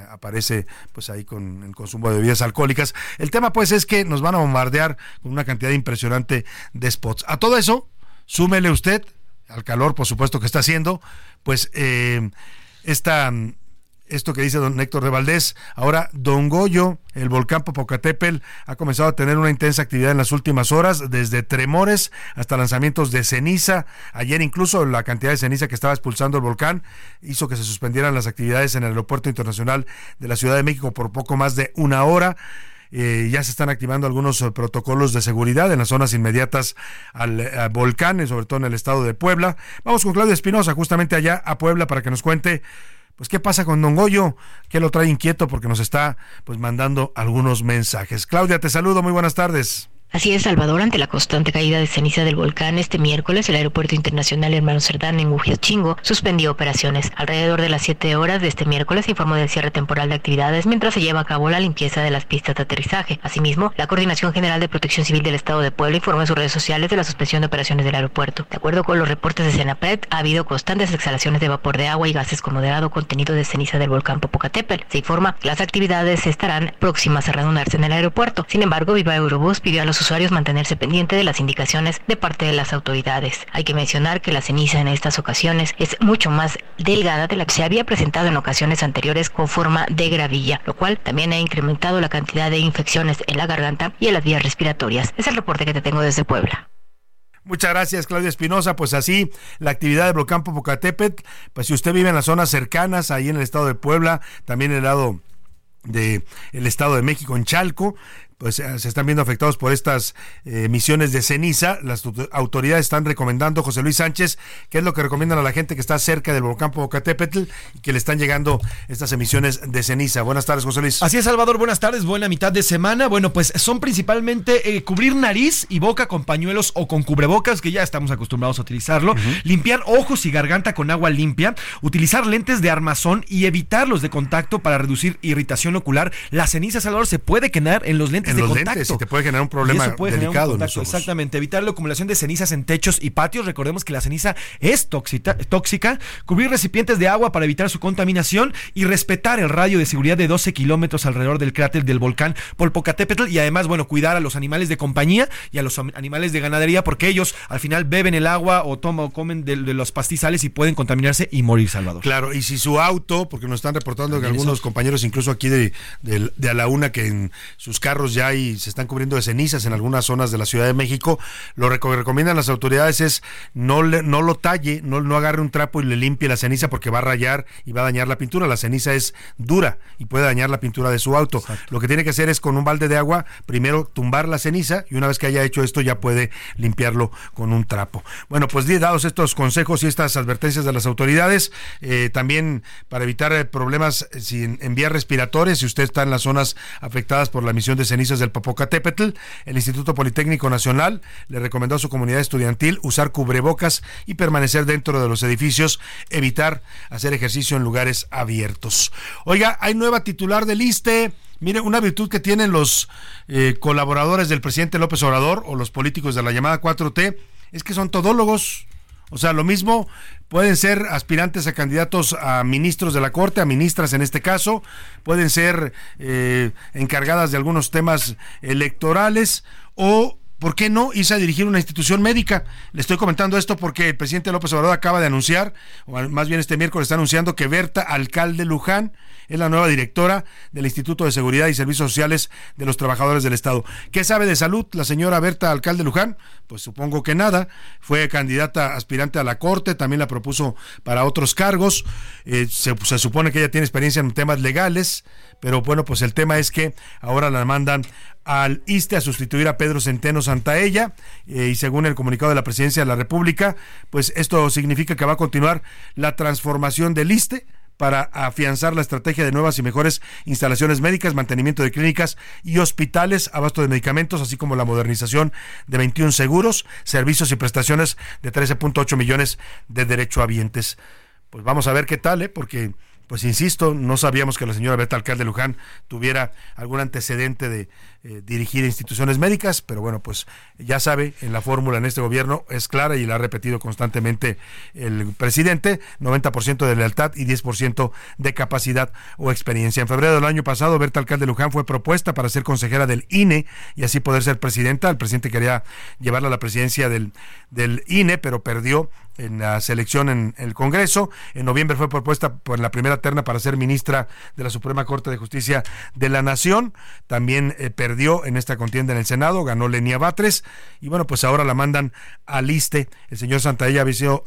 aparece pues ahí con el consumo de bebidas alcohólicas. El tema pues es que nos van a bombardear con una cantidad impresionante de spots. A todo eso, súmele usted, al calor por supuesto que está haciendo, pues eh, esta esto que dice don Héctor de Valdés. Ahora, Don Goyo, el volcán Popocatépetl, ha comenzado a tener una intensa actividad en las últimas horas, desde tremores hasta lanzamientos de ceniza. Ayer incluso la cantidad de ceniza que estaba expulsando el volcán hizo que se suspendieran las actividades en el Aeropuerto Internacional de la Ciudad de México por poco más de una hora. Eh, ya se están activando algunos eh, protocolos de seguridad en las zonas inmediatas al, al volcán, sobre todo en el estado de Puebla. Vamos con Claudia Espinosa, justamente allá a Puebla, para que nos cuente pues qué pasa con Don Goyo, que lo trae inquieto porque nos está pues mandando algunos mensajes. Claudia, te saludo, muy buenas tardes. Así es, Salvador, ante la constante caída de ceniza del volcán, este miércoles el Aeropuerto Internacional Hermano Cerdán en Chingo suspendió operaciones. Alrededor de las 7 horas de este miércoles se informó del cierre temporal de actividades mientras se lleva a cabo la limpieza de las pistas de aterrizaje. Asimismo, la Coordinación General de Protección Civil del Estado de Puebla informó en sus redes sociales de la suspensión de operaciones del aeropuerto. De acuerdo con los reportes de Senapred, ha habido constantes exhalaciones de vapor de agua y gases con moderado contenido de ceniza del volcán Popocatépetl. Se informa que las actividades estarán próximas a reanudarse en el aeropuerto. Sin embargo, Viva Eurobús pidió a los usuarios mantenerse pendiente de las indicaciones de parte de las autoridades. Hay que mencionar que la ceniza en estas ocasiones es mucho más delgada de la que se había presentado en ocasiones anteriores con forma de gravilla, lo cual también ha incrementado la cantidad de infecciones en la garganta y en las vías respiratorias. Es el reporte que te tengo desde Puebla. Muchas gracias, Claudia Espinosa. Pues así, la actividad de Volcán Popocatépetl, pues si usted vive en las zonas cercanas, ahí en el estado de Puebla, también en el lado de Estado de México en Chalco, pues eh, se están viendo afectados por estas eh, emisiones de ceniza. Las autoridades están recomendando, José Luis Sánchez, qué es lo que recomiendan a la gente que está cerca del volcán Popocatépetl y que le están llegando estas emisiones de ceniza. Buenas tardes, José Luis. Así es, Salvador, buenas tardes, buena mitad de semana. Bueno, pues son principalmente eh, cubrir nariz y boca con pañuelos o con cubrebocas, que ya estamos acostumbrados a utilizarlo, limpiar ojos y garganta con agua limpia, utilizar lentes de armazón y evitarlos de contacto para reducir irritación ocular. La ceniza, Salvador, se puede quedar en los lentes en los lentes y te puede generar un problema delicado. exactamente, evitar la acumulación de cenizas en techos y patios. Recordemos que la ceniza es tóxica, tóxica. Cubrir recipientes de agua para evitar su contaminación y respetar el radio de seguridad de 12 kilómetros alrededor del cráter del volcán Polpocatépetl y además, bueno, cuidar a los animales de compañía y a los animales de ganadería porque ellos al final beben el agua o toman o comen de, los pastizales y pueden contaminarse y morir, Salvador. Claro, y si su auto, porque nos están reportando que algunos compañeros, incluso aquí de, de, de a la una, que en sus carros ya ya hay, se están cubriendo de cenizas en algunas zonas de la Ciudad de México. Lo que recomiendan las autoridades es no, le, no lo talle, no, no agarre un trapo y le limpie la ceniza porque va a rayar y va a dañar la pintura. La ceniza es dura y puede dañar la pintura de su auto. Lo que tiene que hacer es con un balde de agua, primero tumbar la ceniza y una vez que haya hecho esto ya puede limpiarlo con un trapo. Bueno, pues dados estos consejos y estas advertencias de las autoridades, eh, también para evitar eh, problemas eh, sin, en vías respiratorias, si usted está en las zonas afectadas por la emisión de del Popocatépetl, el Instituto Politécnico Nacional le recomendó a su comunidad estudiantil usar cubrebocas y permanecer dentro de los edificios, evitar hacer ejercicio en lugares abiertos. Oiga, hay nueva titular del ISTE. Mire, una virtud que tienen los eh, colaboradores del presidente López Obrador o los políticos de la llamada 4T es que son todólogos. O sea, lo mismo pueden ser aspirantes a candidatos a ministros de la Corte, a ministras en este caso, pueden ser eh, encargadas de algunos temas electorales o ¿por qué no irse a dirigir una institución médica? Le estoy comentando esto porque el presidente López Obrador acaba de anunciar, o más bien este miércoles está anunciando que Berta Alcalde Luján es la nueva directora del Instituto de Seguridad y Servicios Sociales de los Trabajadores del Estado. ¿Qué sabe de salud la señora Berta Alcalde Luján? Pues supongo que nada. Fue candidata aspirante a la Corte, también la propuso para otros cargos. Eh, se, se supone que ella tiene experiencia en temas legales, pero bueno, pues el tema es que ahora la mandan al ISTE a sustituir a Pedro Centeno Santaella eh, y según el comunicado de la Presidencia de la República, pues esto significa que va a continuar la transformación del ISTE para afianzar la estrategia de nuevas y mejores instalaciones médicas, mantenimiento de clínicas y hospitales, abasto de medicamentos, así como la modernización de 21 seguros, servicios y prestaciones de 13.8 millones de derechohabientes. Pues vamos a ver qué tal, ¿eh? porque pues insisto, no sabíamos que la señora Berta Alcalde Luján tuviera algún antecedente de eh, dirigir instituciones médicas, pero bueno, pues ya sabe, en la fórmula en este gobierno es clara y la ha repetido constantemente el presidente, 90% de lealtad y 10% de capacidad o experiencia. En febrero del año pasado, Berta Alcalde Luján fue propuesta para ser consejera del INE y así poder ser presidenta. El presidente quería llevarla a la presidencia del, del INE, pero perdió en la selección en el Congreso. En noviembre fue propuesta por la primera terna para ser ministra de la Suprema Corte de Justicia de la Nación. También eh, perdió en esta contienda en el Senado, ganó Lenia Batres. Y bueno, pues ahora la mandan al ISTE. El señor Santaella había sido,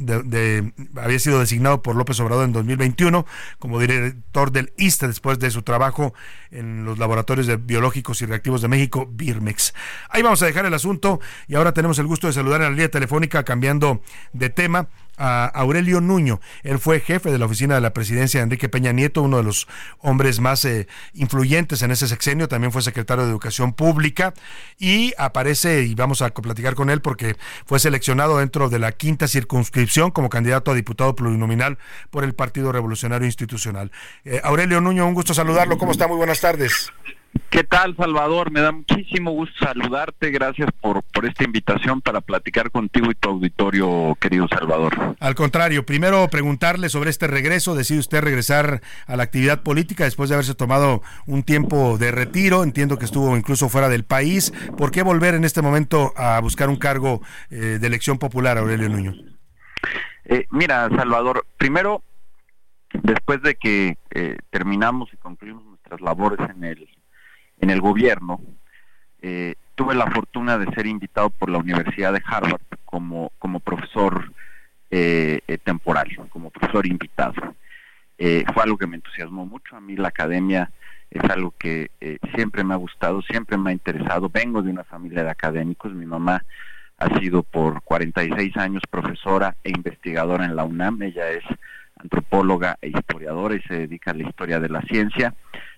había sido designado por López Obrador en 2021 como director del ISTE después de su trabajo en los laboratorios de biológicos y reactivos de México, Birmex. Ahí vamos a dejar el asunto y ahora tenemos el gusto de saludar en la línea telefónica cambiando de tema a Aurelio Nuño. Él fue jefe de la oficina de la presidencia de Enrique Peña Nieto, uno de los hombres más eh, influyentes en ese sexenio. También fue secretario de Educación Pública y aparece, y vamos a platicar con él porque fue seleccionado dentro de la quinta circunscripción como candidato a diputado plurinominal por el Partido Revolucionario Institucional. Eh, Aurelio Nuño, un gusto saludarlo. ¿Cómo está? Muy buenas tardes. ¿Qué tal, Salvador? Me da muchísimo gusto saludarte. Gracias por, por esta invitación para platicar contigo y tu auditorio, querido Salvador. Al contrario, primero preguntarle sobre este regreso. Decide usted regresar a la actividad política después de haberse tomado un tiempo de retiro. Entiendo que estuvo incluso fuera del país. ¿Por qué volver en este momento a buscar un cargo eh, de elección popular, Aurelio Nuño? Eh, mira, Salvador, primero, después de que eh, terminamos y concluimos nuestras labores en el en el gobierno, eh, tuve la fortuna de ser invitado por la Universidad de Harvard como, como profesor eh, eh, temporal, como profesor invitado. fue algo que me entusiasmó mucho. A mí la academia es algo que siempre me ha gustado, siempre me ha interesado. Vengo de una familia de académicos. Mi mamá ha sido por 46 años profesora e investigadora en la UNAM. Ella es antropóloga e historiadora y se dedica a la historia de la ciencia.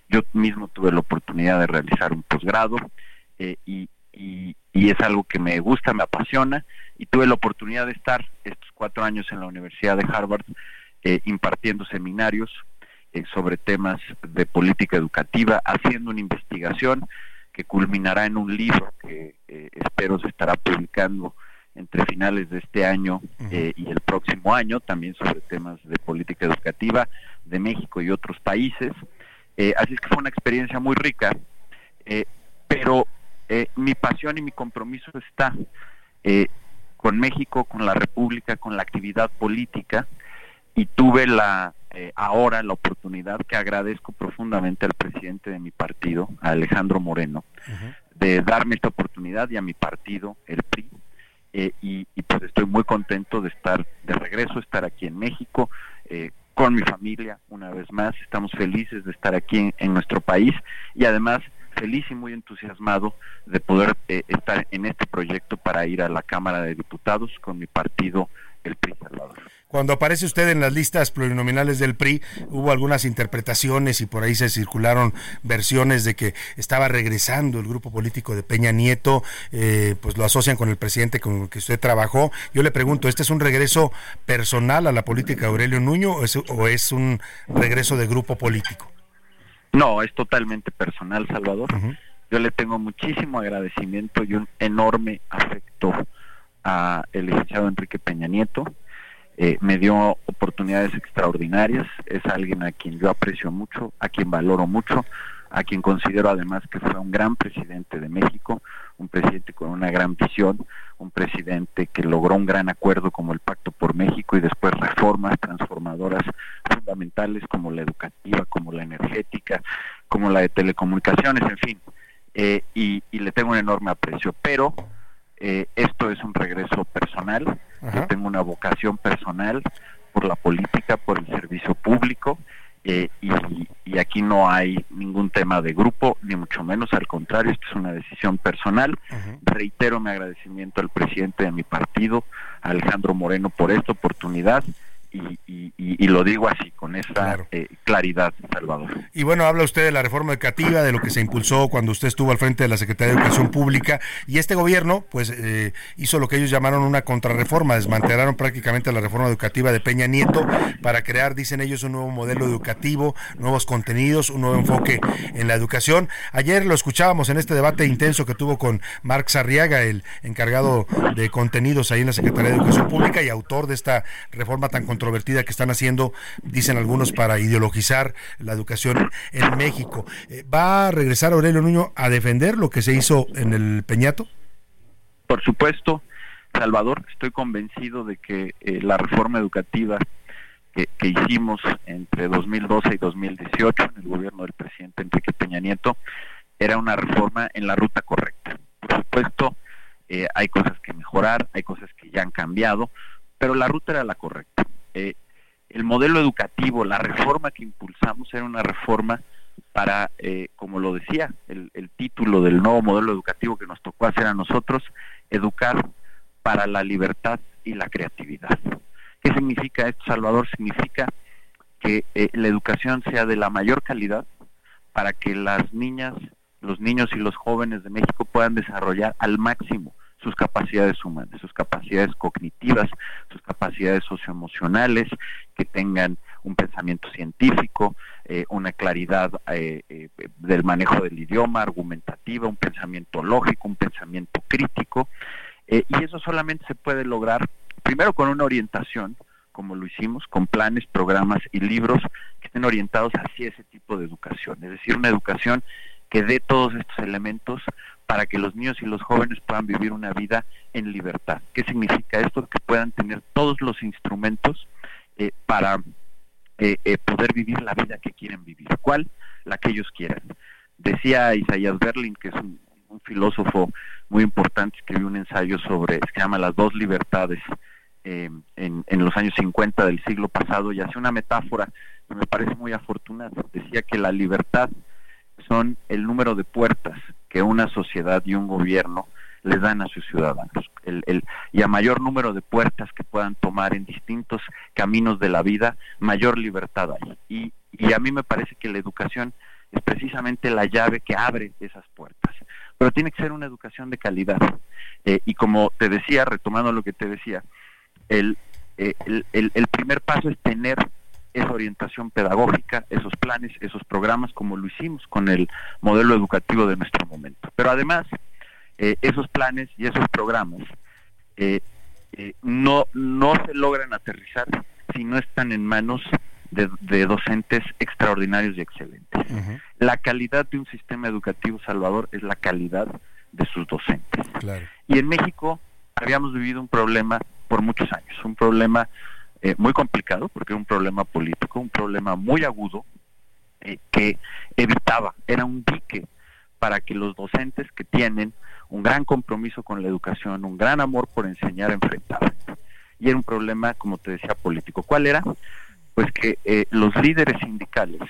Yo mismo tuve la oportunidad de realizar un posgrado eh, y, es algo que me gusta, me apasiona y tuve la oportunidad de estar estos cuatro años en la Universidad de Harvard eh, impartiendo seminarios eh, sobre temas de política educativa, haciendo una investigación que culminará en un libro que espero se estará publicando entre finales de este año y el próximo año, también sobre temas de política educativa de México y otros países. Eh, así es que fue una experiencia muy rica, eh, pero eh, mi pasión y mi compromiso está con México, con la República, con la actividad política y tuve la ahora la oportunidad que agradezco profundamente al presidente de mi partido, a Alejandro Moreno, de darme esta oportunidad y a mi partido, el PRI. Eh, y, pues estoy muy contento de estar de regreso, estar aquí en México, eh, con mi familia una vez más. Estamos felices de estar aquí en, nuestro país y además feliz y muy entusiasmado de poder eh, estar en este proyecto para ir a la Cámara de Diputados con mi partido, el PRI Salvador. Cuando aparece usted en las listas plurinominales del PRI, hubo algunas interpretaciones y por ahí se circularon versiones de que estaba regresando el grupo político de Peña Nieto, eh, pues lo asocian con el presidente con el que usted trabajó. Yo le pregunto, ¿este es un regreso personal a la política de Aurelio Nuño o es, un regreso de grupo político? No, es totalmente personal, Salvador. Yo le tengo muchísimo agradecimiento y un enorme afecto a el licenciado Enrique Peña Nieto eh, me dio oportunidades extraordinarias, es alguien a quien yo aprecio mucho, a quien valoro mucho, a quien considero además que fue un gran presidente de México, un presidente con una gran visión, un presidente que logró un gran acuerdo como el Pacto por México y después reformas transformadoras fundamentales como la educativa, como la energética, como la de telecomunicaciones, en fin. Eh, y, le tengo un enorme aprecio, pero eh, esto es un regreso personal, yo tengo una vocación personal por la política, por el servicio público, eh, y, aquí no hay ningún tema de grupo, ni mucho menos, al contrario, esto es una decisión personal. Reitero mi agradecimiento al presidente de mi partido, Alejandro Moreno, por esta oportunidad y, lo digo así, con esa eh, claridad, Salvador. Y bueno, habla usted de la reforma educativa, de lo que se impulsó cuando usted estuvo al frente de la Secretaría de Educación Pública, y este gobierno, pues, eh, hizo lo que ellos llamaron una contrarreforma, desmantelaron prácticamente la reforma educativa de Peña Nieto para crear, dicen ellos, un nuevo modelo educativo, nuevos contenidos, un nuevo enfoque en la educación. Ayer lo escuchábamos en este debate intenso que tuvo con Marx Arriaga, el encargado de contenidos ahí en la Secretaría de Educación Pública y autor de esta reforma tan controversial controvertida que están haciendo, dicen algunos, para ideologizar la educación en México. Eh, ¿Va a regresar Aurelio Nuño a defender lo que se hizo en el Peñato? Por supuesto, Salvador, estoy convencido de que eh, la reforma educativa que, hicimos entre 2012 y 2018 en el gobierno del presidente Enrique Peña Nieto era una reforma en la ruta correcta. Por supuesto, eh, hay cosas que mejorar, hay cosas que ya han cambiado, pero la ruta era la correcta. Eh, el modelo educativo, la reforma que impulsamos era una reforma para, eh, como lo decía el, título del nuevo modelo educativo que nos tocó hacer a nosotros, educar para la libertad y la creatividad. ¿Qué significa esto, Salvador? Significa que eh, la educación sea de la mayor calidad para que las niñas, los niños y los jóvenes de México puedan desarrollar al máximo sus capacidades humanas, sus capacidades cognitivas, sus capacidades socioemocionales, que tengan un pensamiento científico, eh, una claridad eh, eh, del manejo del idioma, argumentativa, un pensamiento lógico, un pensamiento crítico. y eso solamente se puede lograr primero con una orientación, como lo hicimos, con planes, programas y libros que estén orientados hacia ese tipo de educación, es decir, una educación que dé todos estos elementos para que los niños y los jóvenes puedan vivir una vida en libertad. ¿Qué significa esto? Que puedan tener todos los instrumentos eh, para eh, eh, poder vivir la vida que quieren vivir. ¿Cuál? La que ellos quieran. Decía Isaías Berlin, que es un, filósofo muy importante, escribió un ensayo sobre, se llama Las dos libertades, en, en, los años 50 del siglo pasado, y hace una metáfora que me parece muy afortunada. Decía que la libertad son el número de puertas que una sociedad y un gobierno les dan a sus ciudadanos. El, y a mayor número de puertas que puedan tomar en distintos caminos de la vida, mayor libertad hay. Y, y a mí me parece que la educación es precisamente la llave que abre esas puertas. Pero tiene que ser una educación de calidad. Eh, y como te decía, retomando lo que te decía, el, eh, el, el primer paso es tener esa orientación pedagógica, esos planes, esos programas, como lo hicimos con el modelo educativo de nuestro momento. Pero además, eh, esos planes y esos programas eh, eh, no, no se logran aterrizar si no están en manos de, docentes extraordinarios y excelentes. La calidad de un sistema educativo salvador es la calidad de sus docentes. Y en México habíamos vivido un problema por muchos años, un problema eh, muy complicado porque era un problema político, un problema muy agudo eh, que evitaba, era un dique para que los docentes que tienen un gran compromiso con la educación, un gran amor por enseñar, enfrentaran. Y era un problema, como te decía, político. ¿Cuál era? Pues que eh, los líderes sindicales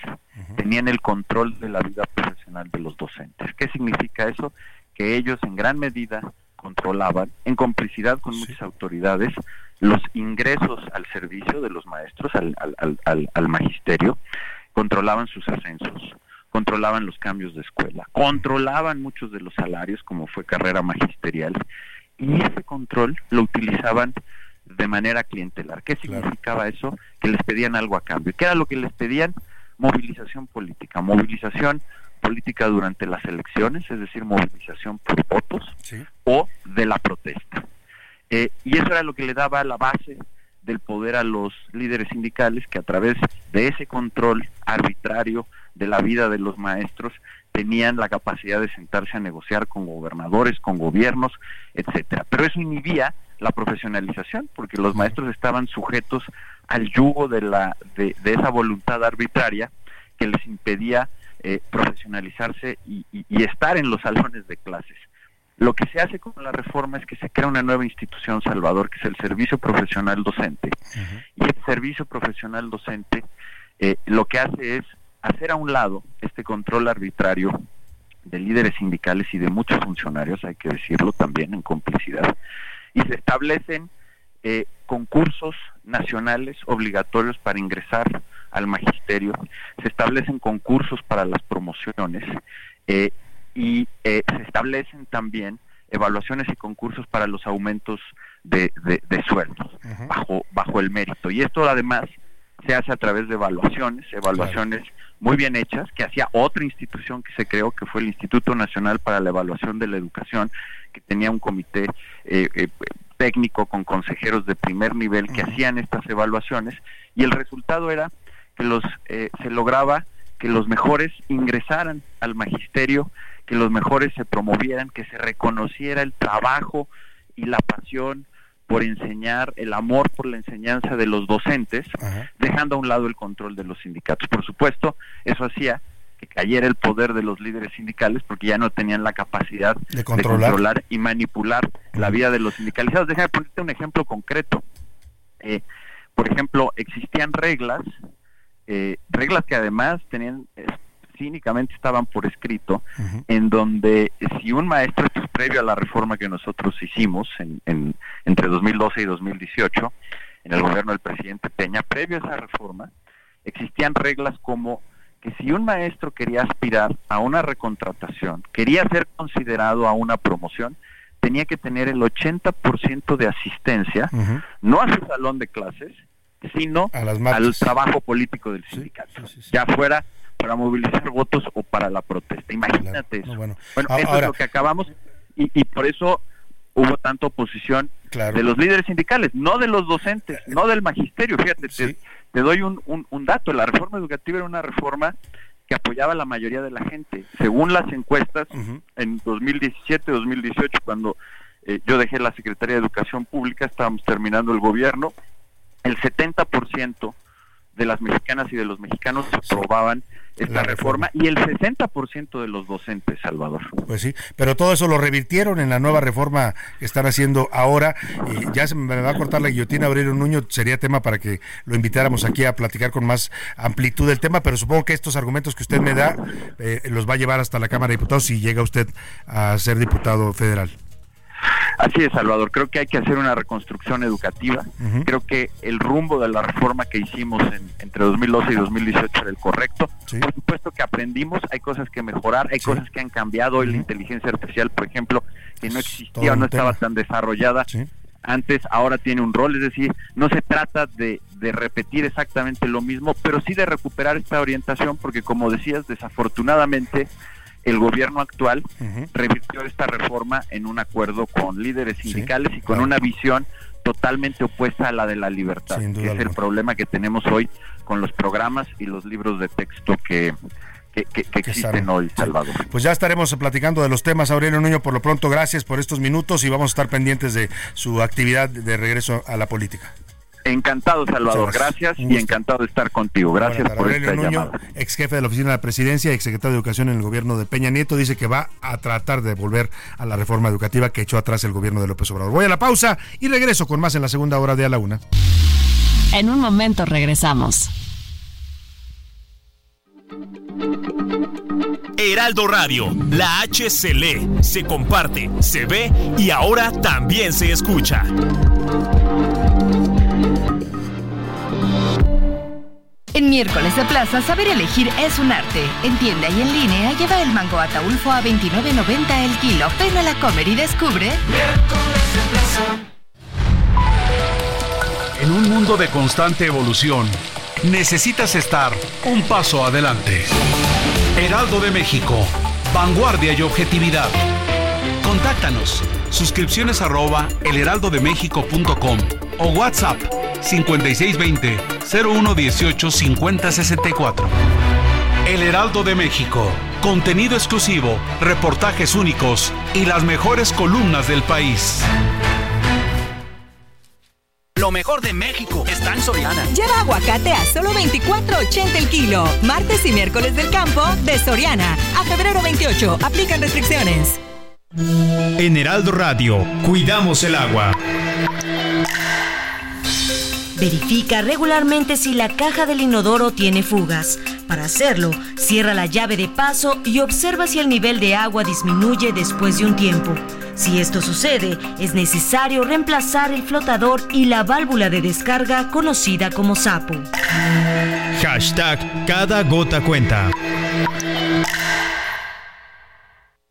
tenían el control de la vida profesional de los docentes. ¿Qué significa eso? Que ellos en gran medida controlaban, en complicidad con muchas autoridades, los ingresos al servicio de los maestros, al, al, al, al magisterio, controlaban sus ascensos, controlaban los cambios de escuela, controlaban muchos de los salarios, como fue carrera magisterial, y ese control lo utilizaban de manera clientelar. ¿Qué significaba eso? Que les pedían algo a cambio. ¿Qué era lo que les pedían? Movilización política, movilización política durante las elecciones, es decir, movilización por votos o de la protesta. Eh, y eso era lo que le daba la base del poder a los líderes sindicales que a través de ese control arbitrario de la vida de los maestros tenían la capacidad de sentarse a negociar con gobernadores, con gobiernos, etcétera. Pero eso inhibía la profesionalización, porque los maestros estaban sujetos al yugo de la de, esa voluntad arbitraria que les impedía eh, profesionalizarse y, estar en los salones de clases. Lo que se hace con la reforma es que se crea una nueva institución, Salvador, que es el Servicio Profesional Docente. Y el Servicio Profesional Docente eh, lo que hace es hacer a un lado este control arbitrario de líderes sindicales y de muchos funcionarios, hay que decirlo también en complicidad, y se establecen eh, concursos nacionales obligatorios para ingresar al magisterio, se establecen concursos para las promociones eh, y eh, se establecen también evaluaciones y concursos para los aumentos de, de, sueldos bajo, bajo el mérito. Y esto además se hace a través de evaluaciones, evaluaciones muy bien hechas, que hacía otra institución que se creó, que fue el Instituto Nacional para la Evaluación de la Educación, que tenía un comité eh, eh, técnico con consejeros de primer nivel que hacían estas evaluaciones, y el resultado era que los eh, se lograba que los mejores ingresaran al magisterio, que los mejores se promovieran, que se reconociera el trabajo y la pasión por enseñar, el amor por la enseñanza de los docentes, dejando a un lado el control de los sindicatos. Por supuesto, eso hacía que cayera el poder de los líderes sindicales porque ya no tenían la capacidad de controlar, y manipular la vida de los sindicalizados. Déjame ponerte un ejemplo concreto. Eh, por ejemplo, existían reglas, eh, reglas que además tenían cínicamente estaban por escrito, en donde si un maestro, esto es previo a la reforma que nosotros hicimos en, entre 2012 y 2018, en el gobierno del presidente Peña, previo a esa reforma, existían reglas como que si un maestro quería aspirar a una recontratación, quería ser considerado a una promoción, tenía que tener el 80% de asistencia, no a su salón de clases, sino al trabajo político del sindicato, ya fuera para movilizar votos o para la protesta. Imagínate eso. bueno, eso es lo que acabamos y, y por eso hubo tanta oposición de los líderes sindicales, no de los docentes, no del magisterio. Fíjate, te, doy un, un, dato, la reforma educativa era una reforma que apoyaba a la mayoría de la gente. Según las encuestas, en 2017-2018, cuando eh, yo dejé la Secretaría de Educación Pública, estábamos terminando el gobierno, el 70% de las mexicanas y de los mexicanos aprobaban esta reforma. y el 60% de los docentes, Salvador. Pues sí, pero todo eso lo revirtieron en la nueva reforma que están haciendo ahora. Y ya se me va a cortar la guillotina Aurelio Nuño, sería tema para que lo invitáramos aquí a platicar con más amplitud del tema, pero supongo que estos argumentos que usted me da eh, los va a llevar hasta la Cámara de Diputados si llega usted a ser diputado federal. Así es, Salvador. Creo que hay que hacer una reconstrucción educativa. Creo que el rumbo de la reforma que hicimos entre 2012 y 2018 era el correcto. Por supuesto que aprendimos, hay cosas que mejorar, hay cosas que han cambiado. Hoy la inteligencia artificial, por ejemplo, que no existía o no estaba tan desarrollada. Antes, ahora tiene un rol, es decir, no se trata de, de repetir exactamente lo mismo, pero sí de recuperar esta orientación, porque como decías, desafortunadamente el gobierno actual revirtió esta reforma en un acuerdo con líderes sindicales y con una visión totalmente opuesta a la de la libertad, que es el problema que tenemos hoy con los programas y los libros de texto que, que, existen hoy, Salvador. Pues ya estaremos platicando de los temas, Aurelio Nuño. Por lo pronto, gracias por estos minutos y vamos a estar pendientes de su actividad de regreso a la política. Encantado, Salvador. Gracias y encantado de estar contigo. Gracias por esta llamada. Ex jefe de la Oficina de la Presidencia, ex secretario de Educación en el gobierno de Peña Nieto, dice que va a tratar de volver a la reforma educativa que echó atrás el gobierno de López Obrador. Voy a la pausa y regreso con más en la segunda hora de A la Una. En un momento regresamos. Heraldo Radio, la H se lee, se comparte, se ve y ahora también se escucha. En miércoles de plaza, saber elegir es un arte. En tienda y en línea, lleva el mango ataulfo a 29.90 el kilo. Ven a la comer y descubre. Miércoles de plaza. En un mundo de constante evolución, necesitas estar un paso adelante. Heraldo de México, vanguardia y objetividad. Contáctanos. Suscripciones arroba elheraldodemexico.com o WhatsApp 5620 0118 5064. El Heraldo de México. Contenido exclusivo, reportajes únicos y las mejores columnas del país. Lo mejor de México está en Soriana. Lleva aguacate a solo 24.80 el kilo. Martes y miércoles del campo de Soriana. A febrero 28. Aplican restricciones. En Heraldo Radio, cuidamos el agua. Verifica regularmente si la caja del inodoro tiene fugas. Para hacerlo, cierra la llave de paso y observa si el nivel de agua disminuye después de un tiempo. Si esto sucede, es necesario reemplazar el flotador y la válvula de descarga conocida como sapo. Hashtag Cada gota cuenta.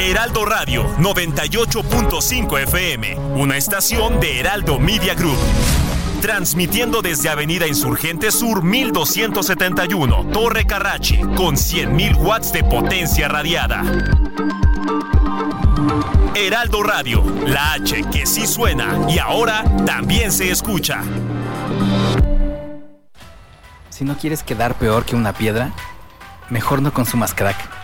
Heraldo Radio 98.5 FM, una estación de Heraldo Media Group. Transmitiendo desde Avenida Insurgente Sur 1271, Torre Carrachi, con 100.000 watts de potencia radiada. Heraldo Radio, la H que sí suena y ahora también se escucha. Si no quieres quedar peor que una piedra, mejor no consumas crack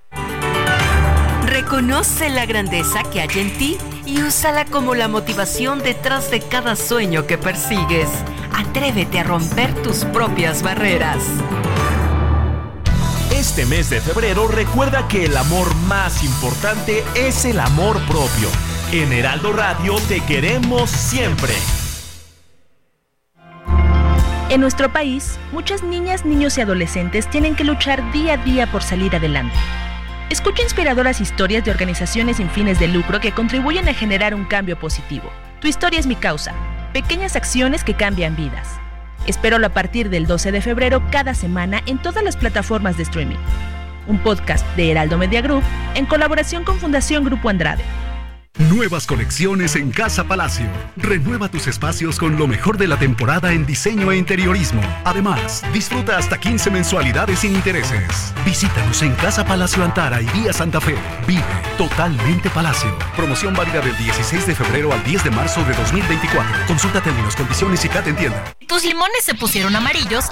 Reconoce la grandeza que hay en ti y úsala como la motivación detrás de cada sueño que persigues. Atrévete a romper tus propias barreras. Este mes de febrero recuerda que el amor más importante es el amor propio. En Heraldo Radio te queremos siempre. En nuestro país, muchas niñas, niños y adolescentes tienen que luchar día a día por salir adelante. Escucha inspiradoras historias de organizaciones sin fines de lucro que contribuyen a generar un cambio positivo. Tu historia es mi causa. Pequeñas acciones que cambian vidas. Espero a partir del 12 de febrero cada semana en todas las plataformas de streaming. Un podcast de Heraldo Media Group en colaboración con Fundación Grupo Andrade. Nuevas colecciones en Casa Palacio. Renueva tus espacios con lo mejor de la temporada en diseño e interiorismo. Además, disfruta hasta 15 mensualidades sin intereses. Visítanos en Casa Palacio Antara y Vía Santa Fe. Vive totalmente Palacio. Promoción válida del 16 de febrero al 10 de marzo de 2024. Consulta términos, condiciones y CAT en tienda. Tus limones se pusieron amarillos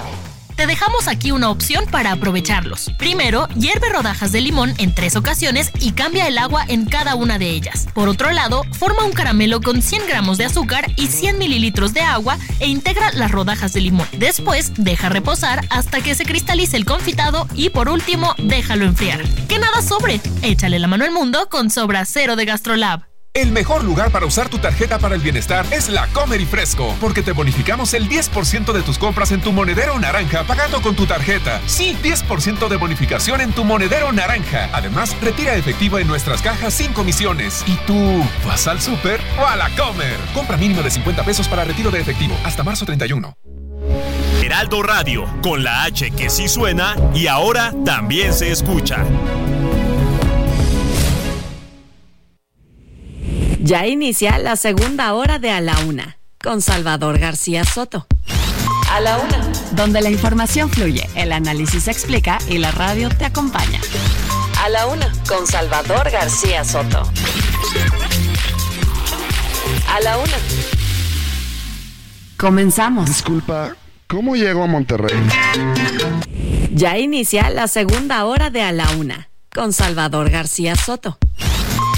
te dejamos aquí una opción para aprovecharlos. Primero, hierve rodajas de limón en tres ocasiones y cambia el agua en cada una de ellas. Por otro lado, forma un caramelo con 100 gramos de azúcar y 100 mililitros de agua e integra las rodajas de limón. Después, deja reposar hasta que se cristalice el confitado y por último, déjalo enfriar. Que nada sobre. Échale la mano al mundo con Sobra Cero de Gastrolab. El mejor lugar para usar tu tarjeta para el bienestar es la Comer y Fresco, porque te bonificamos el 10% de tus compras en tu monedero naranja pagando con tu tarjeta. Sí, 10% de bonificación en tu monedero naranja. Además, retira efectivo en nuestras cajas sin comisiones. ¿Y tú vas al súper o a la Comer? Compra mínimo de 50 pesos para retiro de efectivo hasta marzo 31. Heraldo Radio, con la H que sí suena y ahora también se escucha. Ya inicia la segunda hora de A la Una con Salvador García Soto. A la Una, donde la información fluye, el análisis se explica y la radio te acompaña. A la Una con Salvador García Soto. A la Una. Comenzamos. Disculpa, ¿cómo llego a Monterrey? Ya inicia la segunda hora de A la Una con Salvador García Soto.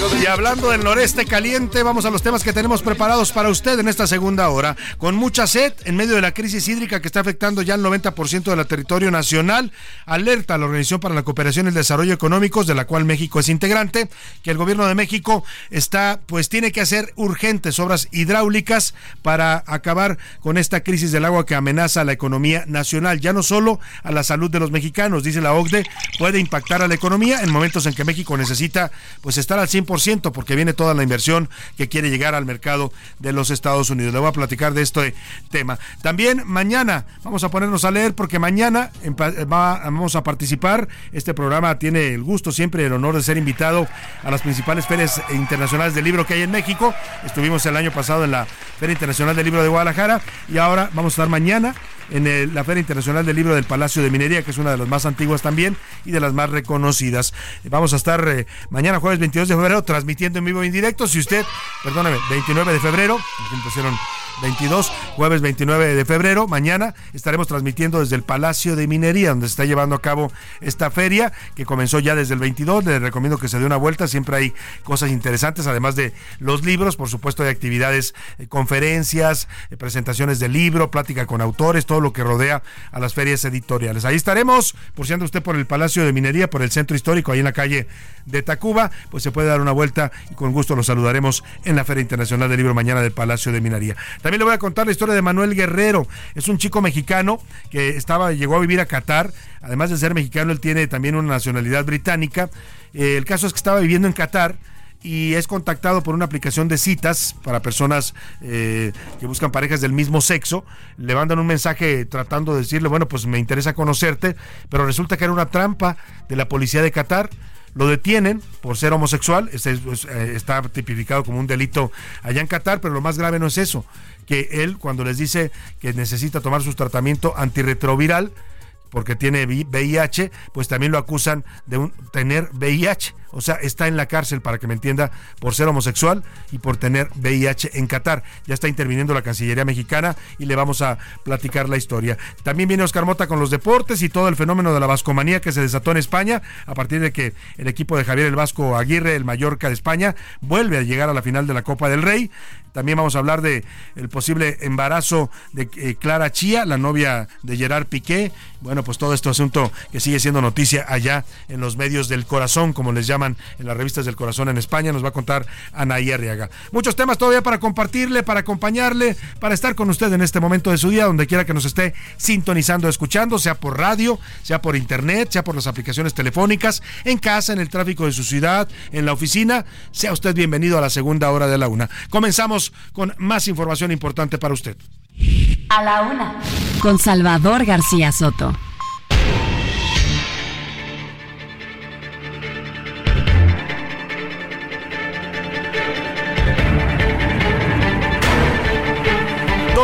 Y hablando del noreste caliente, vamos a los temas que tenemos preparados para usted en esta segunda hora. Con mucha sed, en medio de la crisis hídrica que está afectando ya el 90% del territorio nacional, alerta a la Organización para la Cooperación y el Desarrollo Económicos, de la cual México es integrante, que el gobierno de México está, pues tiene que hacer urgentes obras hidráulicas para acabar con esta crisis del agua que amenaza a la economía nacional, ya no solo a la salud de los mexicanos, dice la OCDE, puede impactar a la economía en momentos en que México necesita pues estar al 100% porque viene toda la inversión que quiere llegar al mercado de los Estados Unidos. Le voy a platicar de este tema. También mañana vamos a ponernos a leer porque mañana vamos a participar. Este programa tiene el gusto siempre, el honor de ser invitado a las principales ferias internacionales del libro que hay en México. Estuvimos el año pasado en la Feria Internacional del Libro de Guadalajara y ahora vamos a estar mañana en la Feria Internacional del Libro del Palacio de Minería, que es una de las más antiguas también y de las más reconocidas. Vamos a estar eh, mañana, jueves 22 de febrero, transmitiendo en vivo e indirecto. Si usted, perdóneme, 29 de febrero, pusieron 22, jueves 29 de febrero, mañana estaremos transmitiendo desde el Palacio de Minería, donde se está llevando a cabo esta feria, que comenzó ya desde el 22. Les recomiendo que se dé una vuelta, siempre hay cosas interesantes, además de los libros, por supuesto hay actividades, eh, conferencias, eh, presentaciones de libro, plática con autores, todo lo que rodea a las ferias editoriales. Ahí estaremos, por si anda usted por el Palacio de Minería, por el centro histórico, ahí en la calle de Tacuba, pues se puede dar una vuelta y con gusto los saludaremos en la Feria Internacional del Libro mañana del Palacio de Minería. También le voy a contar la historia de Manuel Guerrero. Es un chico mexicano que estaba, llegó a vivir a Qatar. Además de ser mexicano, él tiene también una nacionalidad británica. Eh, el caso es que estaba viviendo en Qatar y es contactado por una aplicación de citas para personas eh, que buscan parejas del mismo sexo. Le mandan un mensaje tratando de decirle, bueno, pues me interesa conocerte, pero resulta que era una trampa de la policía de Qatar lo detienen por ser homosexual, este eh, está tipificado como un delito allá en Qatar, pero lo más grave no es eso, que él cuando les dice que necesita tomar su tratamiento antirretroviral, porque tiene VIH, pues también lo acusan de tener VIH. O sea, está en la cárcel, para que me entienda, por ser homosexual y por tener VIH en Qatar. Ya está interviniendo la Cancillería mexicana y le vamos a platicar la historia. También viene Oscar Mota con los deportes y todo el fenómeno de la vascomanía que se desató en España a partir de que el equipo de Javier el Vasco Aguirre, el Mallorca de España, vuelve a llegar a la final de la Copa del Rey. También vamos a hablar de el posible embarazo de eh, Clara Chía, la novia de Gerard Piqué. Bueno, pues todo este asunto que sigue siendo noticia allá en los medios del corazón, como les llaman en las revistas del corazón en España. Nos va a contar Ana Arriaga. Muchos temas todavía para compartirle, para acompañarle, para estar con usted en este momento de su día, donde quiera que nos esté sintonizando, escuchando, sea por radio, sea por internet, sea por las aplicaciones telefónicas, en casa, en el tráfico de su ciudad, en la oficina. Sea usted bienvenido a la segunda hora de la una. Comenzamos con más información importante para usted. A la una. Con Salvador García Soto.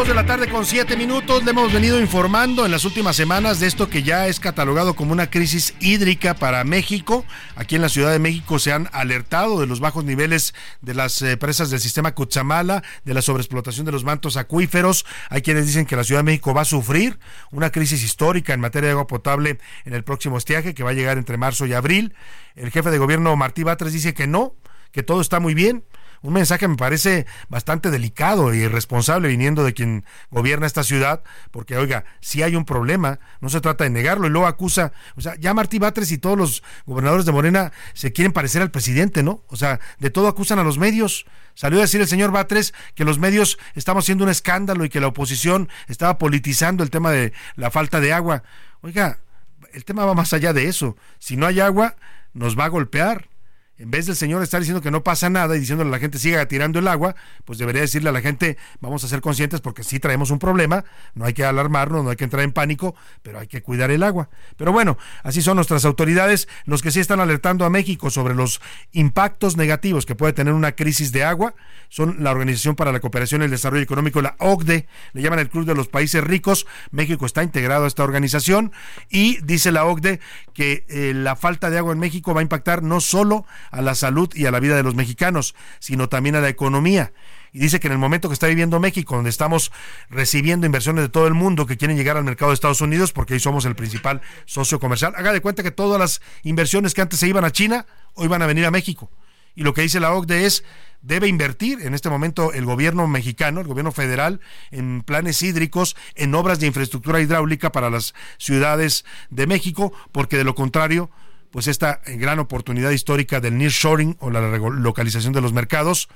De la tarde con siete minutos le hemos venido informando en las últimas semanas de esto que ya es catalogado como una crisis hídrica para México. Aquí en la Ciudad de México se han alertado de los bajos niveles de las eh, presas del sistema Cutzamala, de la sobreexplotación de los mantos acuíferos. Hay quienes dicen que la Ciudad de México va a sufrir una crisis histórica en materia de agua potable en el próximo estiaje que va a llegar entre marzo y abril. El jefe de gobierno Martí Batres dice que no, que todo está muy bien Un mensaje me parece bastante delicado e irresponsable viniendo de quien gobierna esta ciudad, porque oiga, si hay un problema, no se trata de negarlo y luego acusa, o sea, ya Martí Batres y todos los gobernadores de Morena se quieren parecer al presidente, ¿no? O sea, de todo acusan a los medios. Salió a decir el señor Batres que los medios estamos haciendo un escándalo y que la oposición estaba politizando el tema de la falta de agua. Oiga, el tema va más allá de eso. Si no hay agua, nos va a golpear en vez del señor estar diciendo que no pasa nada y diciéndole a la gente siga tirando el agua, pues debería decirle a la gente, vamos a ser conscientes porque sí traemos un problema, no hay que alarmarnos, no hay que entrar en pánico, pero hay que cuidar el agua. Pero bueno, así son nuestras autoridades, los que sí están alertando a México sobre los impactos negativos que puede tener una crisis de agua, son la Organización para la Cooperación y el Desarrollo Económico, la OCDE, le llaman el Club de los Países Ricos, México está integrado a esta organización y dice la OCDE que eh, la falta de agua en México va a impactar no solo a la salud y a la vida de los mexicanos, sino también a la economía. Y dice que en el momento que está viviendo México, donde estamos recibiendo inversiones de todo el mundo que quieren llegar al mercado de Estados Unidos, porque ahí somos el principal socio comercial, haga de cuenta que todas las inversiones que antes se iban a China, hoy van a venir a México. Y lo que dice la OCDE es, debe invertir en este momento el gobierno mexicano, el gobierno federal, en planes hídricos, en obras de infraestructura hidráulica para las ciudades de México, porque de lo contrario, pues esta gran oportunidad histórica del nearshoring o la localización de los mercados,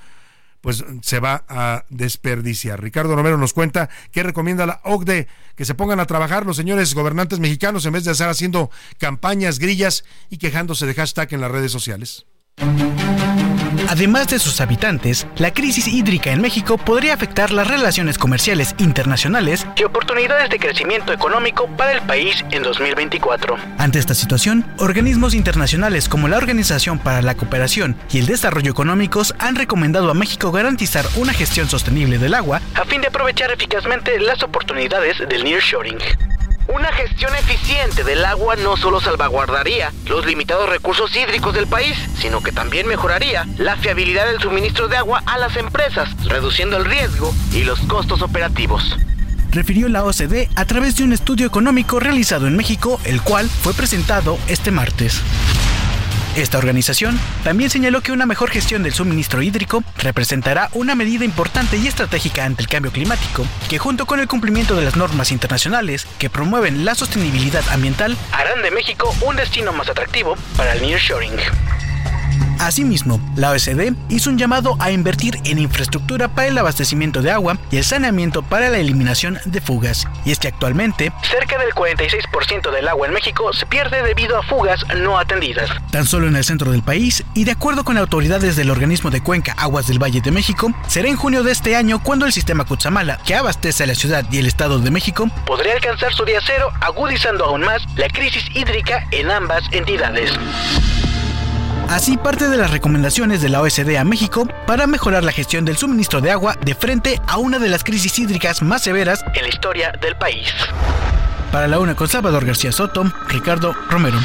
pues se va a desperdiciar. Ricardo Romero nos cuenta qué recomienda la OCDE, que se pongan a trabajar los señores gobernantes mexicanos en vez de estar haciendo campañas, grillas y quejándose de hashtag en las redes sociales. Además de sus habitantes, la crisis hídrica en México podría afectar las relaciones comerciales internacionales y oportunidades de crecimiento económico para el país en 2024. Ante esta situación, organismos internacionales como la Organización para la Cooperación y el Desarrollo Económicos han recomendado a México garantizar una gestión sostenible del agua a fin de aprovechar eficazmente las oportunidades del nearshoring. Una gestión eficiente del agua no solo salvaguardaría los limitados recursos hídricos del país, sino que también mejoraría la fiabilidad del suministro de agua a las empresas, reduciendo el riesgo y los costos operativos refirió la OCDE a través de un estudio económico realizado en México, el cual fue presentado este martes. Esta organización también señaló que una mejor gestión del suministro hídrico representará una medida importante y estratégica ante el cambio climático, que junto con el cumplimiento de las normas internacionales que promueven la sostenibilidad ambiental, harán de México un destino más atractivo para el nearshoring. Asimismo, la OSD hizo un llamado a invertir en infraestructura para el abastecimiento de agua y el saneamiento para la eliminación de fugas. Y es que actualmente, cerca del 46% del agua en México se pierde debido a fugas no atendidas. Tan solo en el centro del país, y de acuerdo con autoridades del organismo de cuenca Aguas del Valle de México, será en junio de este año cuando el sistema Cutzamala, que abastece a la ciudad y el estado de México, podría alcanzar su día cero, agudizando aún más la crisis hídrica en ambas entidades. Así parte de las recomendaciones de la OSD a México para mejorar la gestión del suministro de agua de frente a una de las crisis hídricas más severas en la historia del país. Para la UNA con Salvador García Soto, Ricardo Romero.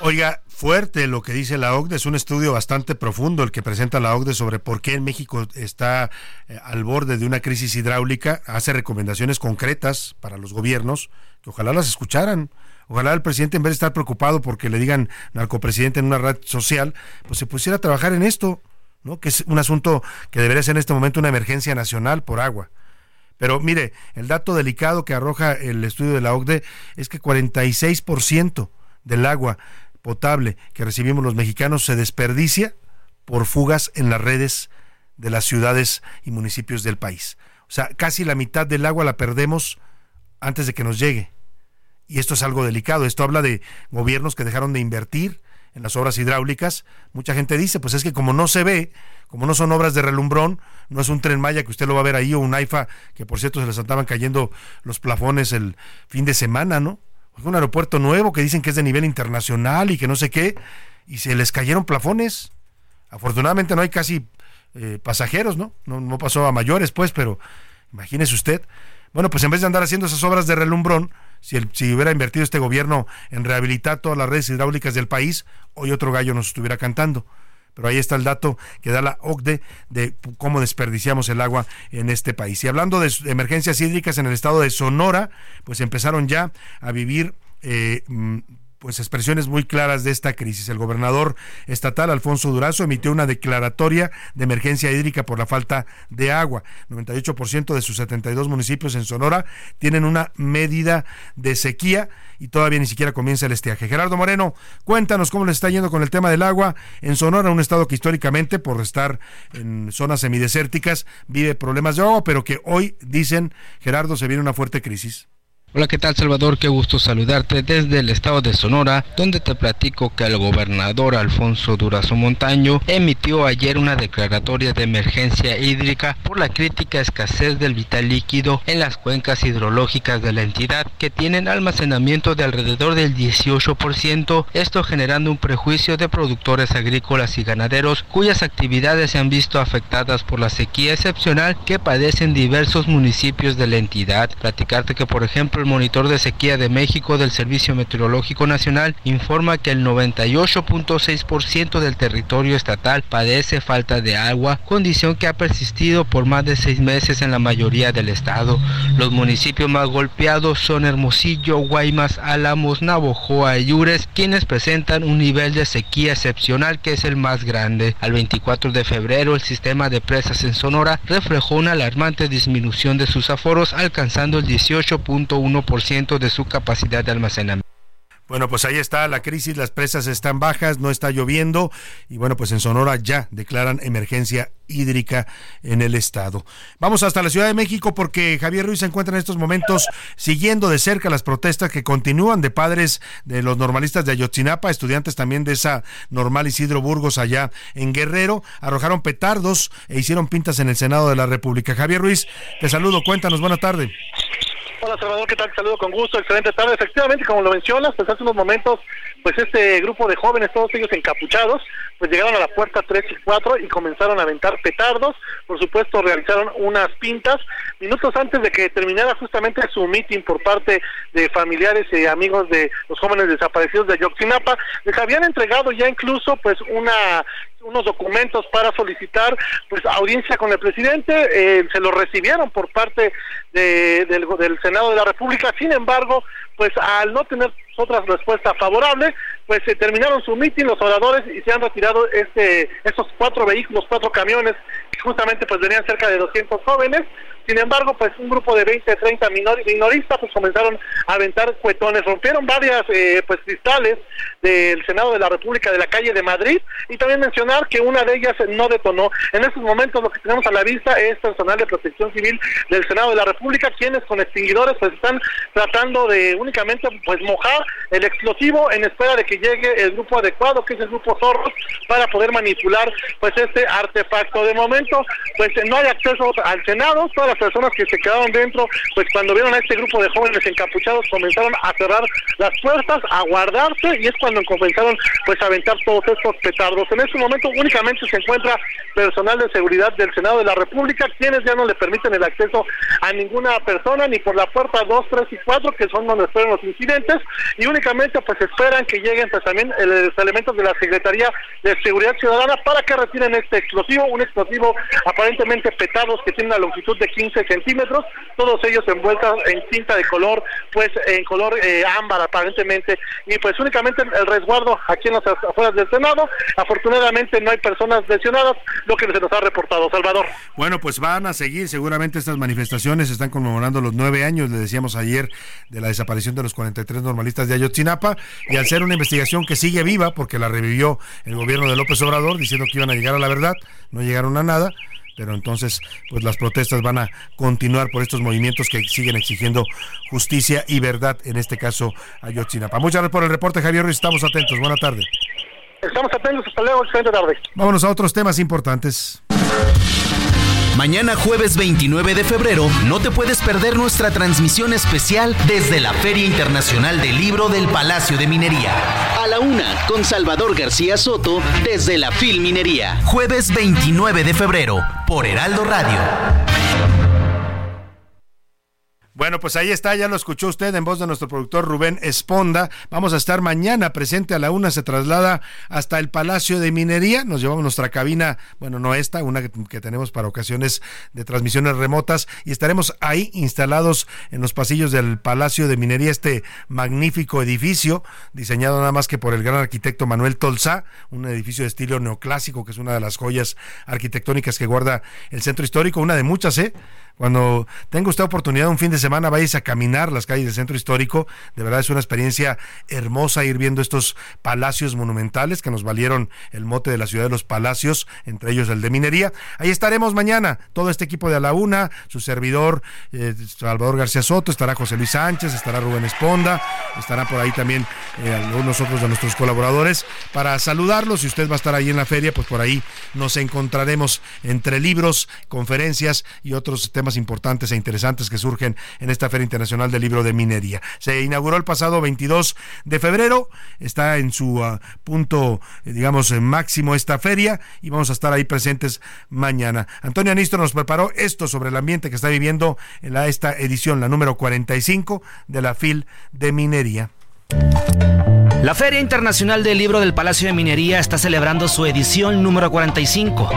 Oiga, fuerte lo que dice la OCDE, es un estudio bastante profundo el que presenta la OCDE sobre por qué en México está eh, al borde de una crisis hidráulica, hace recomendaciones concretas para los gobiernos que ojalá las escucharan. Ojalá el presidente, en vez de estar preocupado porque le digan narcopresidente en una red social, pues se pusiera a trabajar en esto, ¿no? Que es un asunto que debería ser en este momento una emergencia nacional por agua. Pero mire, el dato delicado que arroja el estudio de la OCDE es que 46% del agua potable que recibimos los mexicanos se desperdicia por fugas en las redes de las ciudades y municipios del país. O sea, casi la mitad del agua la perdemos antes de que nos llegue y esto es algo delicado. Esto habla de gobiernos que dejaron de invertir en las obras hidráulicas. Mucha gente dice, pues es que como no se ve, como no son obras de relumbrón, no es un tren Maya que usted lo va a ver ahí o un AIFA, que por cierto se les estaban cayendo los plafones el fin de semana, ¿no? Un aeropuerto nuevo que dicen que es de nivel internacional y que no sé qué, y se les cayeron plafones. Afortunadamente no hay casi eh, pasajeros, ¿no? ¿no? No pasó a mayores, pues, pero imagínese usted. Bueno, pues en vez de andar haciendo esas obras de relumbrón, si, el, si hubiera invertido este gobierno en rehabilitar todas las redes hidráulicas del país, hoy otro gallo nos estuviera cantando. Pero ahí está el dato que da la OCDE de cómo desperdiciamos el agua en este país. Y hablando de emergencias hídricas en el estado de Sonora, pues empezaron ya a vivir eh, mm, pues expresiones muy claras de esta crisis. El gobernador estatal Alfonso Durazo emitió una declaratoria de emergencia hídrica por la falta de agua. 98% de sus 72 municipios en Sonora tienen una medida de sequía y todavía ni siquiera comienza el estiaje. Gerardo Moreno, cuéntanos cómo le está yendo con el tema del agua en Sonora, un estado que históricamente, por estar en zonas semidesérticas, vive problemas de agua, pero que hoy, dicen, Gerardo, se viene una fuerte crisis. Hola, ¿qué tal Salvador? Qué gusto saludarte desde el estado de Sonora, donde te platico que el gobernador Alfonso Durazo Montaño emitió ayer una declaratoria de emergencia hídrica por la crítica escasez del vital líquido en las cuencas hidrológicas de la entidad, que tienen almacenamiento de alrededor del 18%, esto generando un prejuicio de productores agrícolas y ganaderos cuyas actividades se han visto afectadas por la sequía excepcional que padecen diversos municipios de la entidad. Platicarte que, por ejemplo, el monitor de sequía de México del Servicio Meteorológico Nacional informa que el 98.6% del territorio estatal padece falta de agua, condición que ha persistido por más de seis meses en la mayoría del estado. Los municipios más golpeados son Hermosillo, Guaymas, Álamos, Navojoa y Ures, quienes presentan un nivel de sequía excepcional que es el más grande. Al 24 de febrero, el sistema de presas en Sonora reflejó una alarmante disminución de sus aforos, alcanzando el 18.1 ciento de su capacidad de almacenamiento. Bueno, pues ahí está la crisis, las presas están bajas, no está lloviendo y bueno, pues en Sonora ya declaran emergencia hídrica en el estado. Vamos hasta la Ciudad de México porque Javier Ruiz se encuentra en estos momentos siguiendo de cerca las protestas que continúan de padres de los normalistas de Ayotzinapa, estudiantes también de esa normal Isidro Burgos allá en Guerrero, arrojaron petardos e hicieron pintas en el Senado de la República. Javier Ruiz, te saludo, cuéntanos, buena tarde. Hola Salvador, ¿qué tal? Saludo con gusto, excelente tarde. Efectivamente, como lo mencionas, pues hace unos momentos, pues este grupo de jóvenes, todos ellos encapuchados, pues llegaron a la puerta 3 y 4 y comenzaron a aventar petardos, por supuesto realizaron unas pintas, minutos antes de que terminara justamente su meeting por parte de familiares y amigos de los jóvenes desaparecidos de Ayotzinapa, les habían entregado ya incluso pues una unos documentos para solicitar pues audiencia con el presidente, eh, se lo recibieron por parte del, del Senado de la República, sin embargo, pues al no tener otra respuesta favorable, pues se terminaron su mitin los oradores y se han retirado este estos cuatro vehículos, cuatro camiones que justamente pues venían cerca de 200 jóvenes sin embargo, pues un grupo de 20, 30 minoristas pues comenzaron a aventar cuetones, rompieron varias eh, pues cristales del Senado de la República de la calle de Madrid y también mencionar que una de ellas no detonó. En estos momentos lo que tenemos a la vista es personal de protección civil del Senado de la República, quienes con extinguidores pues están tratando de únicamente pues mojar el explosivo en espera de que llegue el grupo adecuado, que es el grupo Zorros, para poder manipular pues este artefacto. De momento pues no hay acceso al Senado, todas personas que se quedaron dentro, pues cuando vieron a este grupo de jóvenes encapuchados comenzaron a cerrar las puertas, a guardarse y es cuando comenzaron pues a aventar todos estos petardos. En este momento únicamente se encuentra personal de seguridad del Senado de la República, quienes ya no le permiten el acceso a ninguna persona, ni por la puerta 2, 3 y 4, que son donde esperan los incidentes, y únicamente pues esperan que lleguen pues también los elementos de la Secretaría de Seguridad Ciudadana para que retiren este explosivo, un explosivo aparentemente petados que tiene una longitud de 15 centímetros, todos ellos envueltos en cinta de color, pues en color eh, ámbar aparentemente, y pues únicamente el resguardo aquí en las afueras del Senado. Afortunadamente no hay personas lesionadas, lo que se nos ha reportado, Salvador. Bueno, pues van a seguir seguramente estas manifestaciones, están conmemorando los nueve años, le decíamos ayer, de la desaparición de los 43 normalistas de Ayotzinapa, y al ser una investigación que sigue viva, porque la revivió el gobierno de López Obrador, diciendo que iban a llegar a la verdad, no llegaron a nada, pero entonces pues las protestas van a continuar por estos movimientos que siguen exigiendo justicia y verdad, en este caso Ayotzinapa. Muchas gracias por el reporte, Javier Ruiz, estamos atentos, buena tarde. Estamos atentos, hasta luego, excelente tarde. Vámonos a otros temas importantes. Mañana jueves 29 de febrero no te puedes perder nuestra transmisión especial desde la Feria Internacional del Libro del Palacio de Minería. A la una con Salvador García Soto desde la Filminería. Jueves 29 de febrero por Heraldo Radio. Bueno, pues ahí está, ya lo escuchó usted en voz de nuestro productor Rubén Esponda. Vamos a estar mañana presente a la una, se traslada hasta el Palacio de Minería. Nos llevamos nuestra cabina, bueno, no esta, una que, tenemos para ocasiones de transmisiones remotas, y estaremos ahí instalados en los pasillos del Palacio de Minería, este magnífico edificio, diseñado nada más que por el gran arquitecto Manuel Tolzá, un edificio de estilo neoclásico, que es una de las joyas arquitectónicas que guarda el centro histórico, una de muchas, ¿eh? Cuando tenga usted oportunidad un fin de semana, vayas a caminar las calles del centro histórico. De verdad es una experiencia hermosa ir viendo estos palacios monumentales que nos valieron el mote de la ciudad de los palacios, entre ellos el de minería. Ahí estaremos mañana, todo este equipo de A la Una, su servidor eh, Salvador García Soto, estará José Luis Sánchez, estará Rubén Esponda, estará por ahí también eh, algunos otros de nuestros colaboradores para saludarlos. Si usted va a estar ahí en la feria, pues por ahí nos encontraremos entre libros, conferencias y otros temas importantes e interesantes que surgen en esta Feria Internacional del Libro de Minería. Se inauguró el pasado 22 de febrero, está en su ah, punto, eh, digamos, eh, máximo esta feria y vamos a estar ahí presentes mañana. Antonio Anistro nos preparó esto sobre el ambiente que está viviendo en esta edición, la número 45 de la FIL de Minería. La Feria Internacional del Libro del Palacio de Minería está celebrando su edición número 45.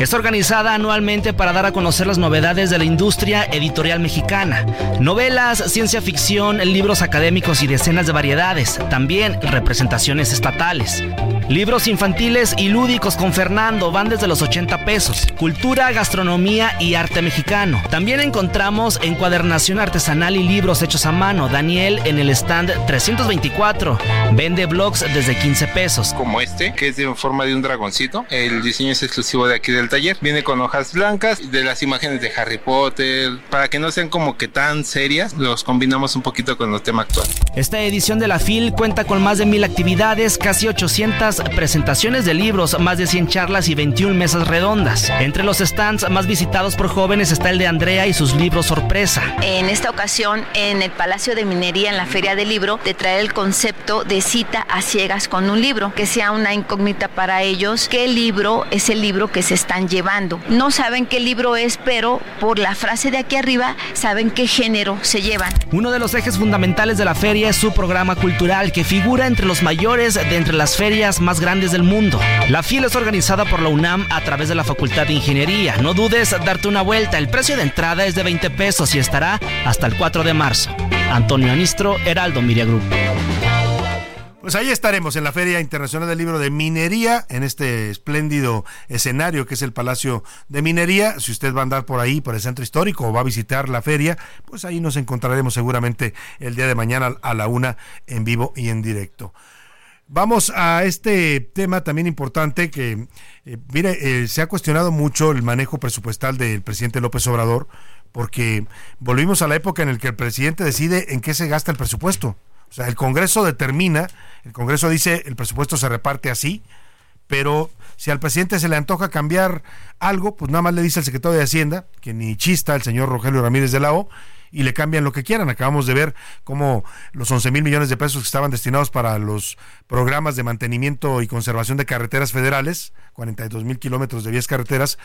Es organizada anualmente para dar a conocer las novedades de la industria editorial mexicana. Novelas, ciencia ficción, libros académicos y decenas de variedades. También representaciones estatales. Libros infantiles y lúdicos con Fernando van desde los 80 pesos. Cultura, gastronomía y arte mexicano. También encontramos encuadernación artesanal y libros hechos a mano. Daniel en el stand 324. Vende blogs desde 15 pesos. Como este, que es de forma de un dragoncito. El diseño es exclusivo de aquí del taller. Viene con hojas blancas de las imágenes de Harry Potter. Para que no sean como que tan serias, los combinamos un poquito con el tema actual. Esta edición de la FIL cuenta con más de mil actividades, casi 800 presentaciones de libros, más de 100 charlas y 21 mesas redondas. Entre los stands más visitados por jóvenes está el de Andrea y sus libros sorpresa. En esta ocasión, en el Palacio de Minería, en la Feria del Libro, te trae el concepto de cita a ciegas con un libro, que sea una incógnita para ellos qué libro es el libro que se están llevando. No saben qué libro es, pero por la frase de aquí arriba saben qué género se llevan. Uno de los ejes fundamentales de la feria es su programa cultural, que figura entre los mayores de entre las ferias más grandes del mundo. La FIL es organizada por la UNAM a través de la Facultad de Ingeniería. No dudes darte una vuelta. El precio de entrada es de 20 pesos y estará hasta el 4 de marzo. Antonio Anistro, Heraldo Miria. Pues ahí estaremos en la Feria Internacional del Libro de Minería, en este espléndido escenario que es el Palacio de Minería. Si usted va a andar por ahí, por el centro histórico, o va a visitar la feria, pues ahí nos encontraremos seguramente el día de mañana a la una en vivo y en directo. Vamos a este tema también importante que, eh, mire, eh, se ha cuestionado mucho el manejo presupuestal del presidente López Obrador, porque volvimos a la época en la que el presidente decide en qué se gasta el presupuesto. O sea, el Congreso determina, el Congreso dice el presupuesto se reparte así, pero si al presidente se le antoja cambiar algo, pues nada más le dice al secretario de Hacienda, que ni chista el señor Rogelio Ramírez de la O, y le cambian lo que quieran. Acabamos de ver cómo los 11 mil millones de pesos que estaban destinados para los programas de mantenimiento y conservación de carreteras federales, 42 mil kilómetros de vías carreteras,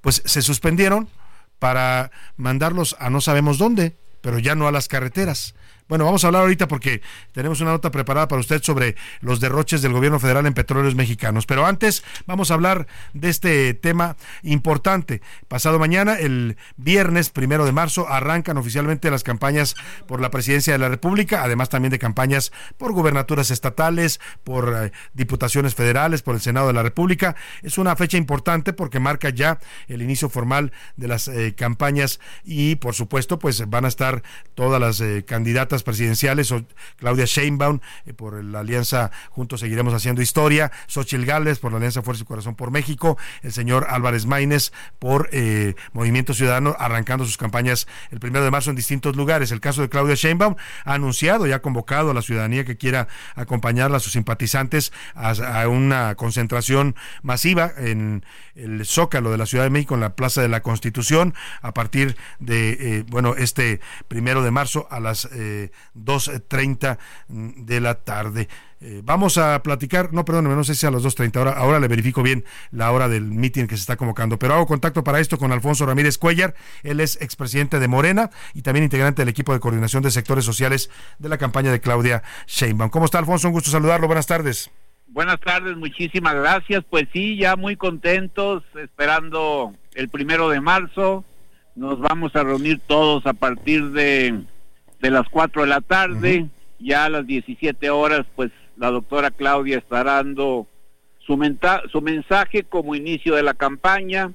pues se suspendieron para mandarlos a no sabemos dónde, pero ya no a las carreteras. Bueno, vamos a hablar ahorita porque tenemos una nota preparada para usted sobre los derroches del gobierno federal en petróleos mexicanos. Pero antes vamos a hablar de este tema importante. Pasado mañana, el viernes primero de marzo, arrancan oficialmente las campañas por la presidencia de la República, además también de campañas por gubernaturas estatales, por eh, diputaciones federales, por el Senado de la República. Es una fecha importante porque marca ya el inicio formal de las eh, campañas y, por supuesto, pues van a estar todas las eh, candidatas presidenciales, Claudia Sheinbaum eh, por la alianza Juntos Seguiremos Haciendo Historia, Xochitl Gálvez por la alianza Fuerza y Corazón por México, el señor Álvarez Maínez por eh, Movimiento Ciudadano, arrancando sus campañas el primero de marzo en distintos lugares. El caso de Claudia Sheinbaum ha anunciado y ha convocado a la ciudadanía que quiera acompañarla, a sus simpatizantes, a, una concentración masiva en el Zócalo de la Ciudad de México, en la Plaza de la Constitución, a partir de, eh, bueno, este primero de marzo a las 2.30 de la tarde. Eh, vamos a platicar, no, perdón, no sé si a las 2.30, ahora, ahora le verifico bien la hora del meeting que se está convocando, pero hago contacto para esto con Alfonso Ramírez Cuellar, él es expresidente de Morena y también integrante del equipo de coordinación de sectores sociales de la campaña de Claudia Sheinbaum. ¿Cómo está Alfonso? Un gusto saludarlo, buenas tardes. Buenas tardes, muchísimas gracias. Pues sí, ya muy contentos, esperando el primero de marzo. Nos vamos a reunir todos a partir de, de las 4 de la tarde. Ya a las 17 horas, pues la doctora Claudia estará dando su, su mensaje como inicio de la campaña,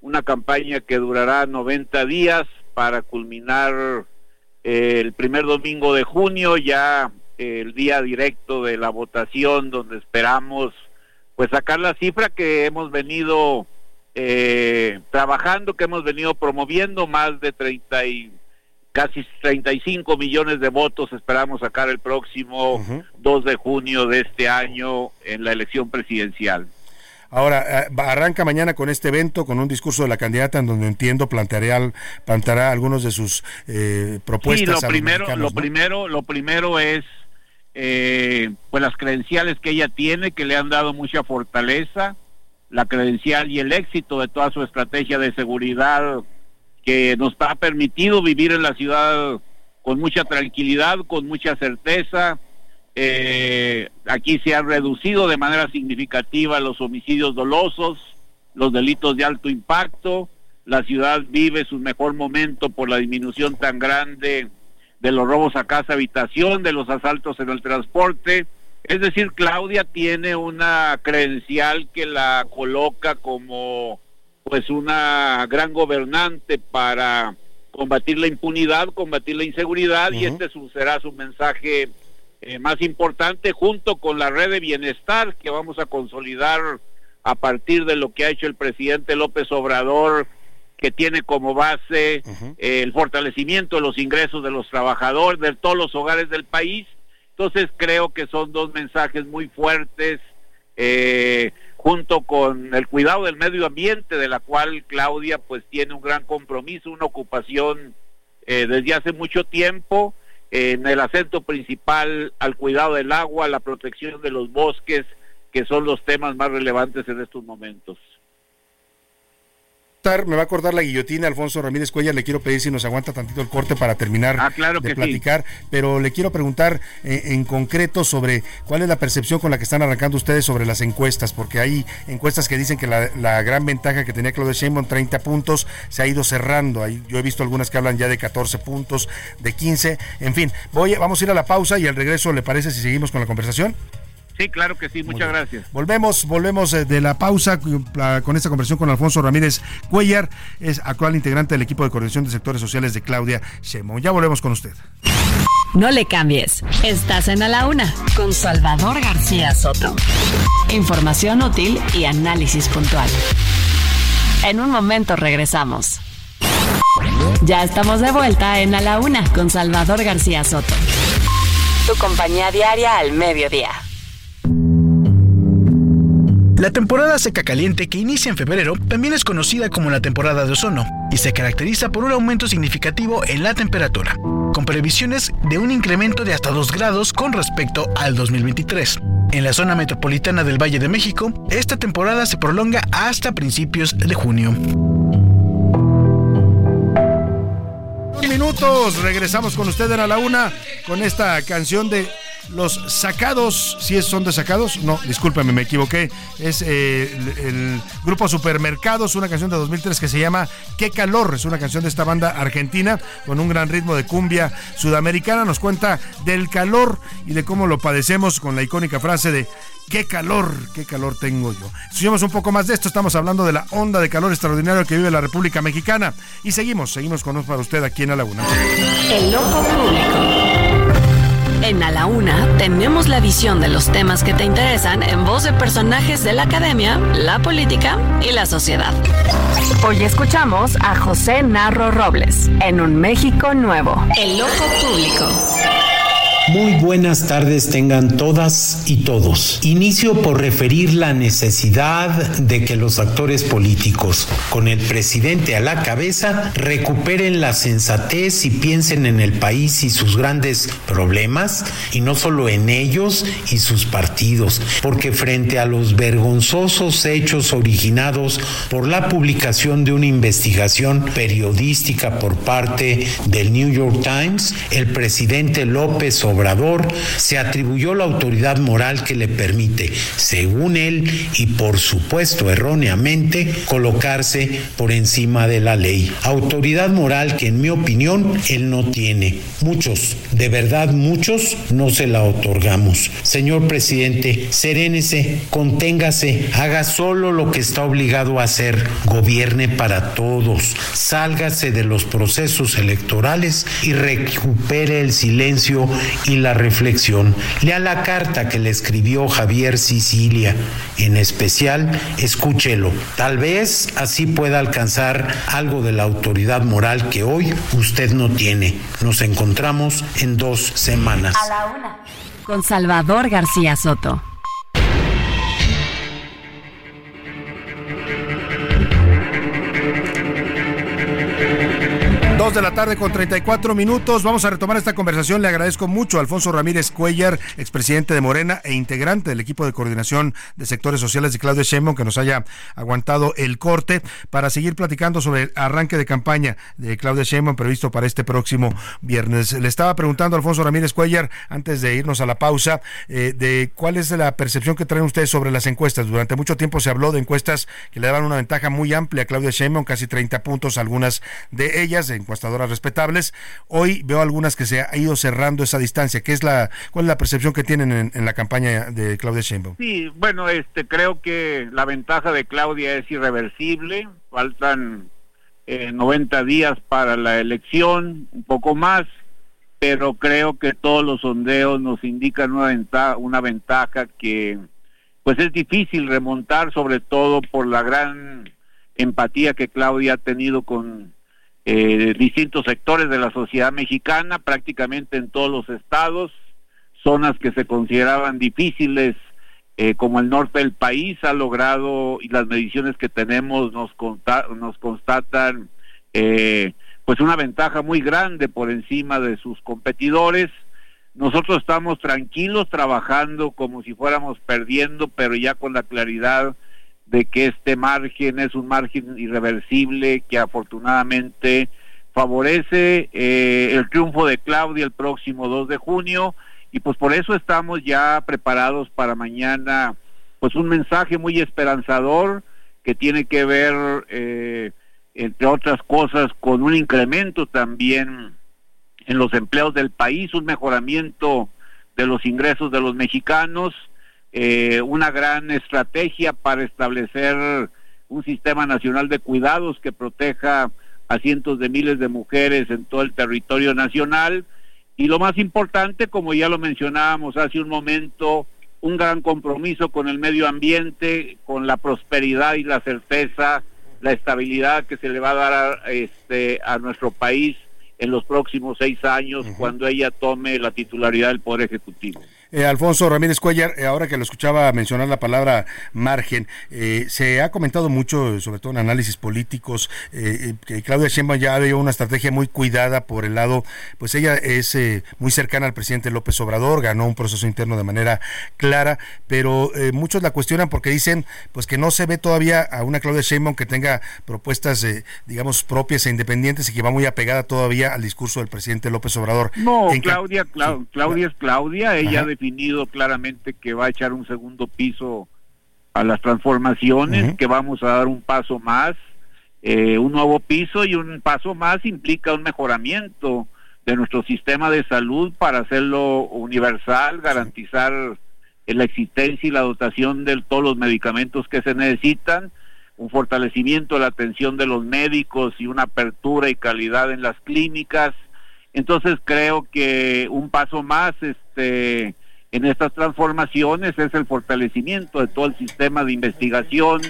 una campaña que durará 90 días para culminar eh, el primer domingo de junio, ya eh, el día directo de la votación, donde esperamos pues sacar la cifra que hemos venido eh, trabajando, que hemos venido promoviendo, más de 30 y casi 35 millones de votos esperamos sacar el próximo 2 de junio de este año en la elección presidencial. Ahora, eh, arranca mañana con este evento, con un discurso de la candidata en donde entiendo planteará, planteará algunos de sus eh, propuestas. Sí, lo primero, lo primero, lo primero es eh, pues las credenciales que ella tiene, que le han dado mucha fortaleza, la credencial y el éxito de toda su estrategia de seguridad que nos ha permitido vivir en la ciudad con mucha tranquilidad, con mucha certeza. Eh, aquí se han reducido de manera significativa los homicidios dolosos, los delitos de alto impacto. La ciudad vive su mejor momento por la disminución tan grande de los robos a casa habitación, de los asaltos en el transporte. Es decir, Claudia tiene una credencial que la coloca como pues una gran gobernante para combatir la impunidad, combatir la inseguridad y este será su mensaje eh, más importante junto con la red de bienestar que vamos a consolidar a partir de lo que ha hecho el presidente López Obrador que tiene como base eh, el fortalecimiento de los ingresos de los trabajadores de todos los hogares del país. Entonces creo que son dos mensajes muy fuertes eh, junto con el cuidado del medio ambiente, de la cual Claudia pues tiene un gran compromiso, una ocupación eh, desde hace mucho tiempo, en el acento principal al cuidado del agua, la protección de los bosques, que son los temas más relevantes en estos momentos me va a acordar la guillotina Alfonso Ramírez Cuellar, le quiero pedir si nos aguanta tantito el corte para terminar ah, claro de platicar, pero le quiero preguntar eh, en concreto sobre cuál es la percepción con la que están arrancando ustedes sobre las encuestas, porque hay encuestas que dicen que la, gran ventaja que tenía Claudia Sheinbaum, 30 puntos, se ha ido cerrando, yo he visto algunas que hablan ya de 14 puntos, de 15, en fin, voy, vamos a ir a la pausa y al regreso, ¿le parece si seguimos con la conversación? Sí, claro que sí, muchas gracias. Volvemos, volvemos eh, de la pausa con esta conversación con Alfonso Ramírez Cuellar, es actual integrante del equipo de coordinación de sectores sociales de Claudia Sheinbaum. Ya volvemos con usted. No le cambies. Estás en A la Una con Salvador García Soto. Información útil y análisis puntual. En un momento regresamos. Ya estamos de vuelta en A la Una con Salvador García Soto. Tu compañía diaria al mediodía. La temporada seca caliente que inicia en febrero también es conocida como la temporada de ozono y se caracteriza por un aumento significativo en la temperatura, con previsiones de un incremento de hasta 2 grados con respecto al 2023. En la zona metropolitana del Valle de México, esta temporada se prolonga hasta principios de junio. minutos, regresamos con usted a la una con esta canción de los sacados, si es son de sacados, no, discúlpeme, me equivoqué. Es eh, el, grupo Supermercados, una canción de 2003 que se llama Qué calor. Es una canción de esta banda argentina con un gran ritmo de cumbia sudamericana. Nos cuenta del calor y de cómo lo padecemos con la icónica frase de qué calor, qué calor tengo yo. Estudiamos un poco más de esto, estamos hablando de la onda de calor extraordinario que vive la República Mexicana. Y seguimos, seguimos con para usted aquí en la Una. El loco público. En A la Una tenemos la visión de los temas que te interesan en voz de personajes de la academia, la política y la sociedad. Hoy escuchamos a José Narro Robles en Un México Nuevo. El Ojo Público. Muy buenas tardes tengan todas y todos. Inicio por referir la necesidad de que los actores políticos, con el presidente a la cabeza, recuperen la sensatez y piensen en el país y sus grandes problemas, y no solo en ellos y sus partidos, porque frente a los vergonzosos hechos originados por la publicación de una investigación periodística por parte del New York Times, el presidente López Obrador Se atribuyó la autoridad moral que le permite, según él y por supuesto erróneamente, colocarse por encima de la ley. Autoridad moral que en mi opinión él no tiene. Muchos, de verdad muchos, no se la otorgamos. Señor presidente, serénese, conténgase, haga solo lo que está obligado a hacer, gobierne para todos, sálgase de los procesos electorales y recupere el silencio y la reflexión. Lea la carta que le escribió Javier Sicilia. En especial, escúchelo. Tal vez así pueda alcanzar algo de la autoridad moral que hoy usted no tiene. Nos encontramos en dos semanas. A la una. Con Salvador García Soto. De la tarde con 34 minutos. Vamos a retomar esta conversación. Le agradezco mucho a Alfonso Ramírez Cuellar, expresidente de Morena e integrante del equipo de coordinación de sectores sociales de Claudia Sheinbaum, que nos haya aguantado el corte para seguir platicando sobre el arranque de campaña de Claudia Sheinbaum previsto para este próximo viernes. Le estaba preguntando a Alfonso Ramírez Cuellar, antes de irnos a la pausa, eh, de cuál es la percepción que traen ustedes sobre las encuestas. Durante mucho tiempo se habló de encuestas que le daban una ventaja muy amplia a Claudia Sheinbaum, casi 30 puntos, algunas de ellas, respetables. Hoy veo algunas que se ha ido cerrando esa distancia. ¿Qué es la, ¿Cuál es la percepción que tienen en, la campaña de Claudia Sheinbaum? Sí, bueno, este, creo que la ventaja de Claudia es irreversible. Faltan eh, 90 días para la elección, un poco más, pero creo que todos los sondeos nos indican una ventaja, una ventaja que pues es difícil remontar, sobre todo por la gran empatía que Claudia ha tenido con eh, distintos sectores de la sociedad mexicana, prácticamente en todos los estados, zonas que se consideraban difíciles eh, como el norte del país ha logrado y las mediciones que tenemos nos, nos constatan eh, pues una ventaja muy grande por encima de sus competidores. Nosotros estamos tranquilos trabajando como si fuéramos perdiendo, pero ya con la claridad de que este margen es un margen irreversible que afortunadamente favorece eh, el triunfo de Claudia el próximo 2 de junio. Y pues por eso estamos ya preparados para mañana pues un mensaje muy esperanzador que tiene que ver eh, entre otras cosas con un incremento también en los empleos del país, un mejoramiento de los ingresos de los mexicanos, eh, una gran estrategia para establecer un sistema nacional de cuidados que proteja a cientos de miles de mujeres en todo el territorio nacional y lo más importante, como ya lo mencionábamos hace un momento, un gran compromiso con el medio ambiente, con la prosperidad y la certeza, la estabilidad que se le va a dar a, este, a nuestro país en los próximos seis años cuando ella tome la titularidad del Poder Ejecutivo. Eh, Alfonso Ramírez Cuellar, eh, ahora que lo escuchaba mencionar la palabra margen, eh, se ha comentado mucho, sobre todo en análisis políticos, que Claudia Sheinbaum ya había una estrategia muy cuidada por el lado, pues ella es muy cercana al presidente López Obrador, ganó un proceso interno de manera clara, pero muchos la cuestionan porque dicen, pues que no se ve todavía a una Claudia Sheinbaum que tenga propuestas, digamos, propias e independientes y que va muy apegada todavía al discurso del presidente López Obrador. No, Claudia, Claudia es Claudia, ella definido claramente que va a echar un segundo piso a las transformaciones, que vamos a dar un paso más, eh, un nuevo piso y un paso más implica un mejoramiento de nuestro sistema de salud para hacerlo universal, garantizar la existencia y la dotación de todos los medicamentos que se necesitan, un fortalecimiento de la atención de los médicos y una apertura y calidad en las clínicas. Entonces creo que un paso más este en estas transformaciones es el fortalecimiento de todo el sistema de investigación,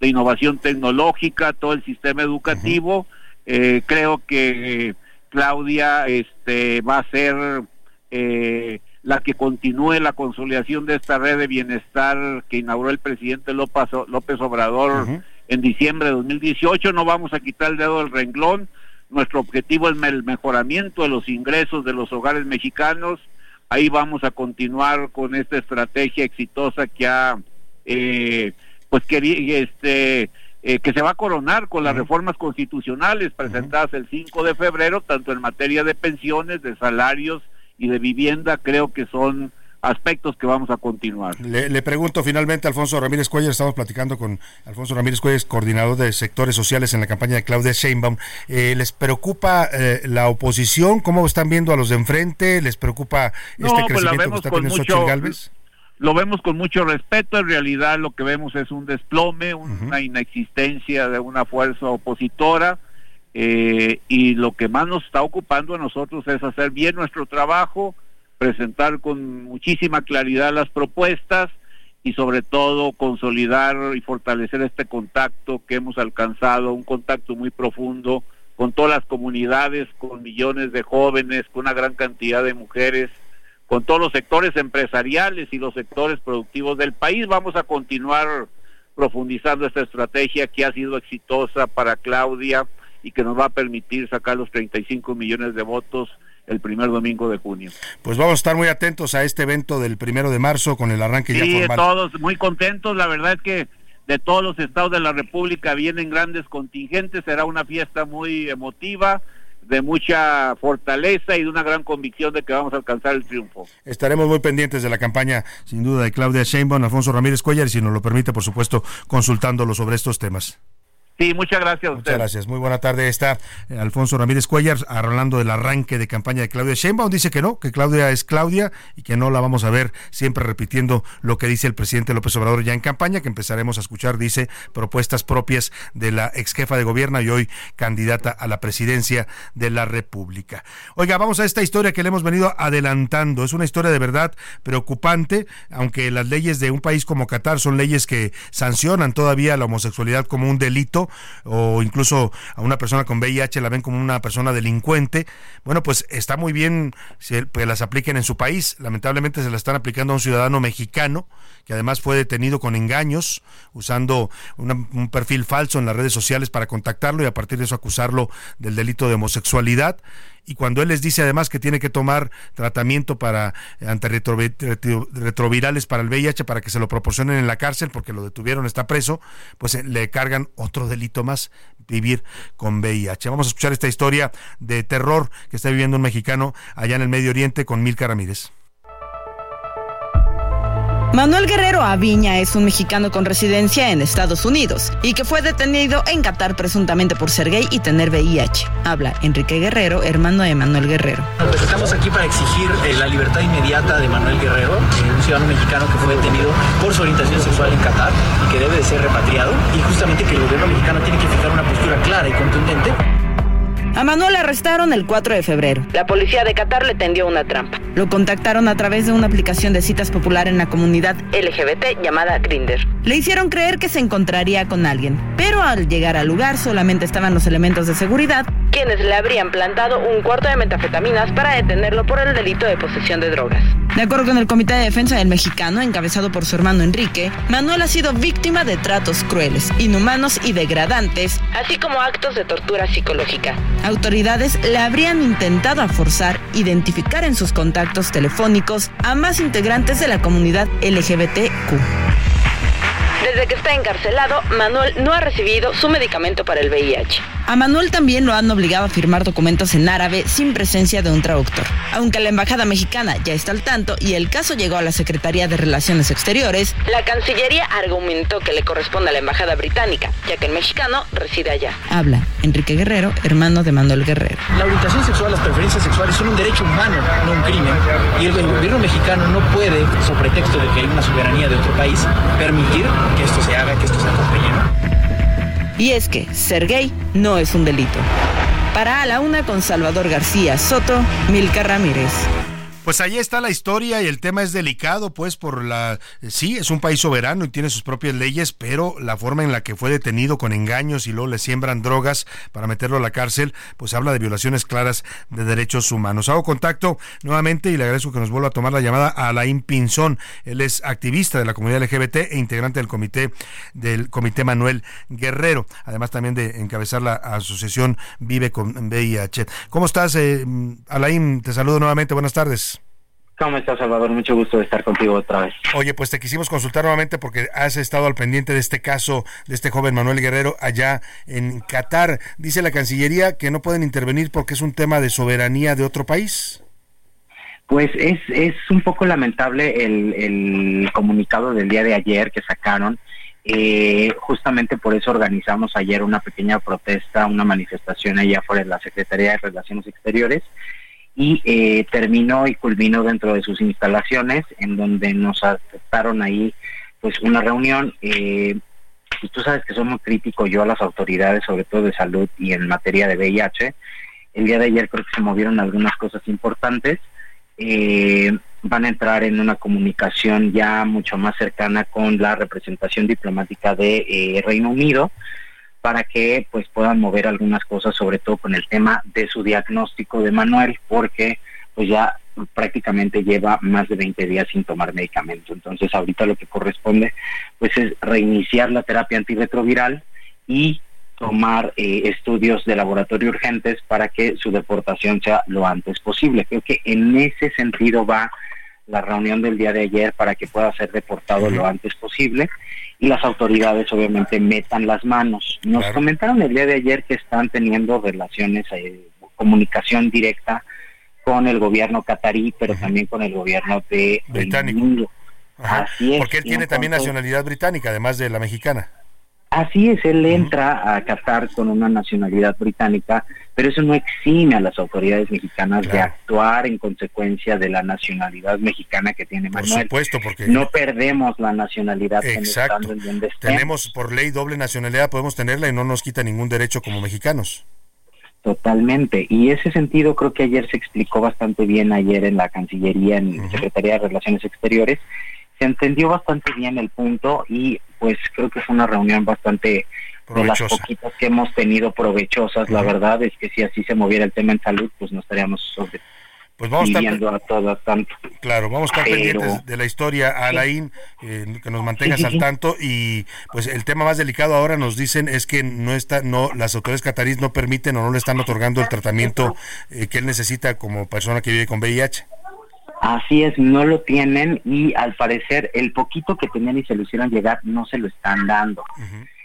de innovación tecnológica, todo el sistema educativo. Eh, creo que Claudia este, va a ser eh, la que continúe la consolidación de esta red de bienestar que inauguró el presidente López, López Obrador en diciembre de 2018. No vamos a quitar el dedo del renglón. Nuestro objetivo es el mejoramiento de los ingresos de los hogares mexicanos. Ahí vamos a continuar con esta estrategia exitosa que ha, eh, pues que, este, eh, que se va a coronar con las reformas constitucionales presentadas el 5 de febrero, tanto en materia de pensiones, de salarios y de vivienda. Creo que son aspectos que vamos a continuar. Le, pregunto finalmente, Alfonso Ramírez Cuellar, estamos platicando con Alfonso Ramírez Cuellar, coordinador de sectores sociales en la campaña de Claudia Sheinbaum. Eh, ¿Les preocupa eh, la oposición? ¿Cómo están viendo a los de enfrente? ¿Les preocupa este pues crecimiento que está teniendo Xochitl Galvez? Lo vemos con mucho respeto, en realidad lo que vemos es un desplome, una inexistencia de una fuerza opositora. Eh, y lo que más nos está ocupando a nosotros es hacer bien nuestro trabajo, presentar con muchísima claridad las propuestas y sobre todo consolidar y fortalecer este contacto que hemos alcanzado, un contacto muy profundo con todas las comunidades, con millones de jóvenes, con una gran cantidad de mujeres, con todos los sectores empresariales y los sectores productivos del país. Vamos a continuar profundizando esta estrategia que ha sido exitosa para Claudia y que nos va a permitir sacar los 35 millones de votos el primer domingo de junio. Pues vamos a estar muy atentos a este evento del primero de marzo con el arranque ya formal. todos muy contentos. La verdad es que de todos los estados de la República vienen grandes contingentes. Será una fiesta muy emotiva de mucha fortaleza y de una gran convicción de que vamos a alcanzar el triunfo. Estaremos muy pendientes de la campaña, sin duda, de Claudia Sheinbaum, Alfonso Ramírez Cuellar, y si nos lo permite, por supuesto, consultándolo sobre estos temas. Sí, muchas gracias a Muchas gracias. Muy buena tarde. Está eh, Alfonso Ramírez Cuellar hablando del arranque de campaña de Claudia Sheinbaum. Dice que no, que Claudia es Claudia y que no la vamos a ver siempre repitiendo lo que dice el presidente López Obrador ya en campaña, que empezaremos a escuchar, dice, propuestas propias de la ex jefa de gobierno y hoy candidata a la presidencia de la República. Oiga, vamos a esta historia que le hemos venido adelantando. Es una historia de verdad preocupante, aunque las leyes de un país como Qatar son leyes que sancionan todavía la homosexualidad como un delito o incluso a una persona con VIH la ven como una persona delincuente, bueno, pues está muy bien que las apliquen en su país. Lamentablemente se la están aplicando a un ciudadano mexicano que además fue detenido con engaños, usando un perfil falso en las redes sociales para contactarlo y a partir de eso acusarlo del delito de homosexualidad y cuando él les dice además que tiene que tomar tratamiento para antirretrovirales para el VIH para que se lo proporcionen en la cárcel porque lo detuvieron, está preso, pues eh, le cargan otro delito más, vivir con VIH. Vamos a escuchar esta historia de terror que está viviendo un mexicano allá en el Medio Oriente con Milka Ramírez. Manuel Guerrero Aviña es un mexicano con residencia en Estados Unidos y que fue detenido en Qatar presuntamente por ser gay y tener VIH. Habla Enrique Guerrero, hermano de Manuel Guerrero. estamos aquí para exigir eh, la libertad inmediata de Manuel Guerrero, eh, un ciudadano mexicano que fue detenido por su orientación sexual en Qatar y que debe de ser repatriado y justamente que el gobierno mexicano tiene que fijar una postura clara y contundente a Manuel arrestaron el 4 de febrero. La policía de Qatar le tendió una trampa. Lo contactaron a través de una aplicación de citas popular en la comunidad LGBT llamada Grinder. Le hicieron creer que se encontraría con alguien, pero al llegar al lugar solamente estaban los elementos de seguridad, quienes le habrían plantado un cuarto de metafetaminas para detenerlo por el delito de posesión de drogas. De acuerdo con el Comité de Defensa del Mexicano, encabezado por su hermano Enrique, Manuel ha sido víctima de tratos crueles, inhumanos y degradantes, así como actos de tortura psicológica. Autoridades le habrían intentado forzar identificar en sus contactos telefónicos a más integrantes de la comunidad LGBTQ. Desde que está encarcelado, Manuel no ha recibido su medicamento para el VIH. A Manuel también lo han obligado a firmar documentos en árabe sin presencia de un traductor. Aunque la embajada mexicana ya está al tanto y el caso llegó a la Secretaría de Relaciones Exteriores, la Cancillería argumentó que le corresponde a la embajada británica, ya que el mexicano reside allá. Habla Enrique Guerrero, hermano de Manuel Guerrero. La orientación sexual, las preferencias sexuales son un derecho humano, no un crimen, y el, gobierno mexicano no puede, sobre pretexto de que hay una soberanía de otro país, permitir que esto se haga, que esto se acompañe. Y es que ser gay no es un delito. Para A la Una con Salvador García Soto, Milka Ramírez. Pues ahí está la historia y el tema es delicado, pues por la sí, es un país soberano y tiene sus propias leyes, pero la forma en la que fue detenido con engaños y luego le siembran drogas para meterlo a la cárcel, pues habla de violaciones claras de derechos humanos. Hago contacto nuevamente y le agradezco que nos vuelva a tomar la llamada a Alain Pinzón. Él es activista de la comunidad LGBT e integrante del comité del comité Manuel Guerrero, además también de encabezar la asociación Vive con VIH. ¿Cómo estás, eh, Alain? Te saludo nuevamente. Buenas tardes. ¿Cómo estás, Salvador? Mucho gusto de estar contigo otra vez. Oye, pues te quisimos consultar nuevamente porque has estado al pendiente de este caso de este joven Manuel Guerrero allá en Qatar. Dice la Cancillería que no pueden intervenir porque es un tema de soberanía de otro país. Pues es, es un poco lamentable el, el comunicado del día de ayer que sacaron. Eh, justamente por eso organizamos ayer una pequeña protesta, una manifestación allá fuera de la Secretaría de Relaciones Exteriores y eh, terminó y culminó dentro de sus instalaciones en donde nos aceptaron ahí pues una reunión eh, y tú sabes que soy muy crítico yo a las autoridades sobre todo de salud y en materia de VIH el día de ayer creo que se movieron algunas cosas importantes eh, van a entrar en una comunicación ya mucho más cercana con la representación diplomática de eh, Reino Unido para que pues puedan mover algunas cosas, sobre todo con el tema de su diagnóstico de Manuel, porque pues ya prácticamente lleva más de 20 días sin tomar medicamento. Entonces ahorita lo que corresponde pues es reiniciar la terapia antirretroviral y tomar eh, estudios de laboratorio urgentes para que su deportación sea lo antes posible. Creo que en ese sentido va la reunión del día de ayer para que pueda ser deportado lo antes posible y las autoridades obviamente metan las manos. Nos comentaron el día de ayer que están teniendo relaciones, eh, comunicación directa con el gobierno catarí, pero también con el gobierno de británico. Así es. Porque él tiene también nacionalidad británica, además de la mexicana. Así es, él entra a Qatar con una nacionalidad británica, pero eso no exime a las autoridades mexicanas de actuar en consecuencia de la nacionalidad mexicana que tiene Manuel. Por supuesto, porque no perdemos la nacionalidad Exacto. En donde Tenemos por ley doble nacionalidad, podemos tenerla y no nos quita ningún derecho como mexicanos. Totalmente. Y ese sentido creo que ayer se explicó bastante bien ayer en la Cancillería, en la Secretaría de Relaciones Exteriores, se entendió bastante bien el punto y pues creo que fue una reunión bastante de las poquitas que hemos tenido provechosas. La verdad es que si así se moviera el tema en salud, pues no estaríamos sobre pues vamos a, estar, a todas tanto. Claro, vamos a estar pendientes de la historia, Alain, eh, que nos mantengas al tanto y pues el tema más delicado ahora nos dicen es que no está, no, las autoridades cataríes no permiten o no le están otorgando el tratamiento eh, que él necesita como persona que vive con VIH. Así es, no lo tienen y al parecer el poquito que tenían y se lo hicieron llegar no se lo están dando.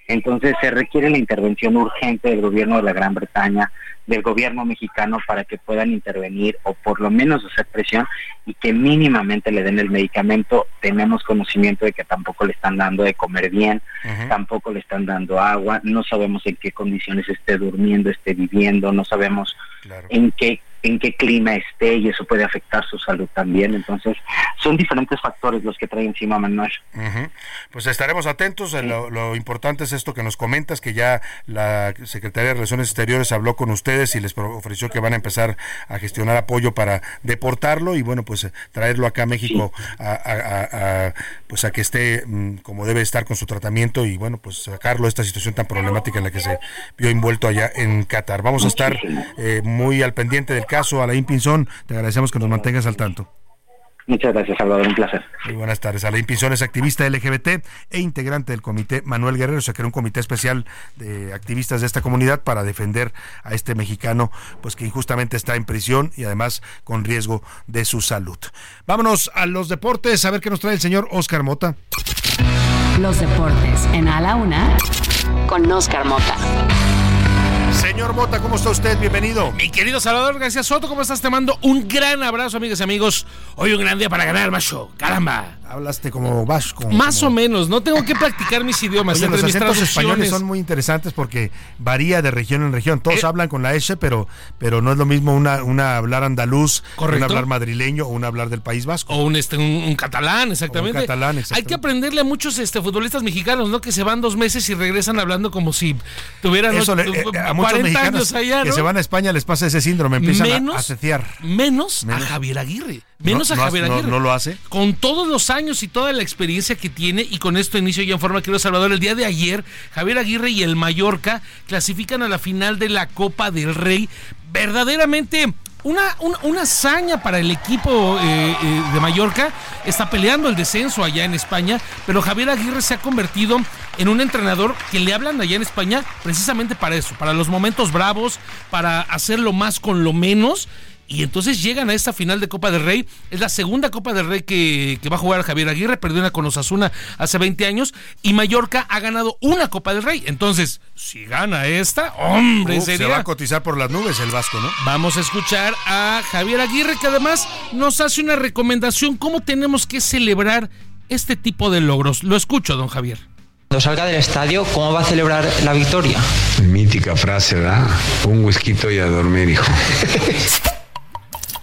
Entonces se requiere la intervención urgente del gobierno de la Gran Bretaña, del gobierno mexicano para que puedan intervenir o por lo menos hacer presión y que mínimamente le den el medicamento. Tenemos conocimiento de que tampoco le están dando de comer bien, tampoco le están dando agua, no sabemos en qué condiciones esté durmiendo, esté viviendo, no sabemos en qué en qué clima esté y eso puede afectar su salud también. Entonces, son diferentes factores los que trae encima Manuel. Pues estaremos atentos. Lo, importante es esto que nos comentas, que ya la Secretaría de Relaciones Exteriores habló con ustedes y les ofreció que van a empezar a gestionar apoyo para deportarlo y bueno, pues traerlo acá a México a, pues a que esté mm, como debe estar con su tratamiento y bueno, pues sacarlo de esta situación tan problemática en la que se vio envuelto allá en Qatar. Vamos a estar eh, muy al pendiente del caso, Alain Pinzón. Te agradecemos que nos mantengas al tanto. Muchas gracias, Salvador. Un placer. Muy buenas tardes. Alain Pinzón es activista LGBT e integrante del comité Manuel Guerrero. Se creó un comité especial de activistas de esta comunidad para defender a este mexicano, pues que injustamente está en prisión y además con riesgo de su salud. Vámonos a los deportes, a ver qué nos trae el señor Oscar Mota. Los deportes en A la Una con Oscar Mota. Señor Mota, ¿cómo está usted? Bienvenido. Mi querido Salvador García Soto, ¿cómo estás? Te mando un gran abrazo, amigas y amigos. Hoy un gran día para ganar, macho. Caramba. Hablaste como vasco. Más o menos, no tengo que practicar mis idiomas. Oye, los acentos españoles son muy interesantes porque varía de región en región. Todos Eh, hablan con la S, pero, pero no es lo mismo una, una hablar andaluz, Correcto. una hablar madrileño o una hablar del País Vasco. O un, este, un, un catalán, exactamente. Un catalán, Hay exactamente. que aprenderle a muchos este, futbolistas mexicanos, ¿no? Que se van dos meses y regresan hablando como si tuvieran Eso ¿no? le- eh, a 40 muchos mexicanos años allá, que se van a España les pasa ese síndrome, empiezan a- Menos- a cecear. Menos, Menos. a Javier Aguirre. Menos No, a Javier no- Aguirre. no lo hace. Con todos los años y toda la experiencia que tiene, y con esto inicio ya en forma, querido Salvador, el día de ayer, Javier Aguirre y el Mallorca clasifican a la final de la Copa del Rey. Verdaderamente una, una, una hazaña para el equipo eh, eh, de Mallorca. Está peleando el descenso allá en España, pero Javier Aguirre se ha convertido en un entrenador que le hablan allá en España precisamente para eso, para los momentos bravos, para hacerlo más con lo menos. Y entonces llegan a esta final de Copa del Rey. Es la segunda Copa del Rey que, que va a jugar Javier Aguirre. Perdió una con Osasuna hace 20 años. Y Mallorca ha ganado una Copa del Rey. Entonces, si gana esta, hombre, Uf, se va a cotizar por las nubes el Vasco, ¿no? Vamos a escuchar a Javier Aguirre, que además nos hace una recomendación. ¿Cómo tenemos que celebrar este tipo de logros? Lo escucho, don Javier. Cuando salga del estadio, ¿cómo va a celebrar la victoria? Mítica frase, ¿verdad? Un whisky y a dormir, hijo.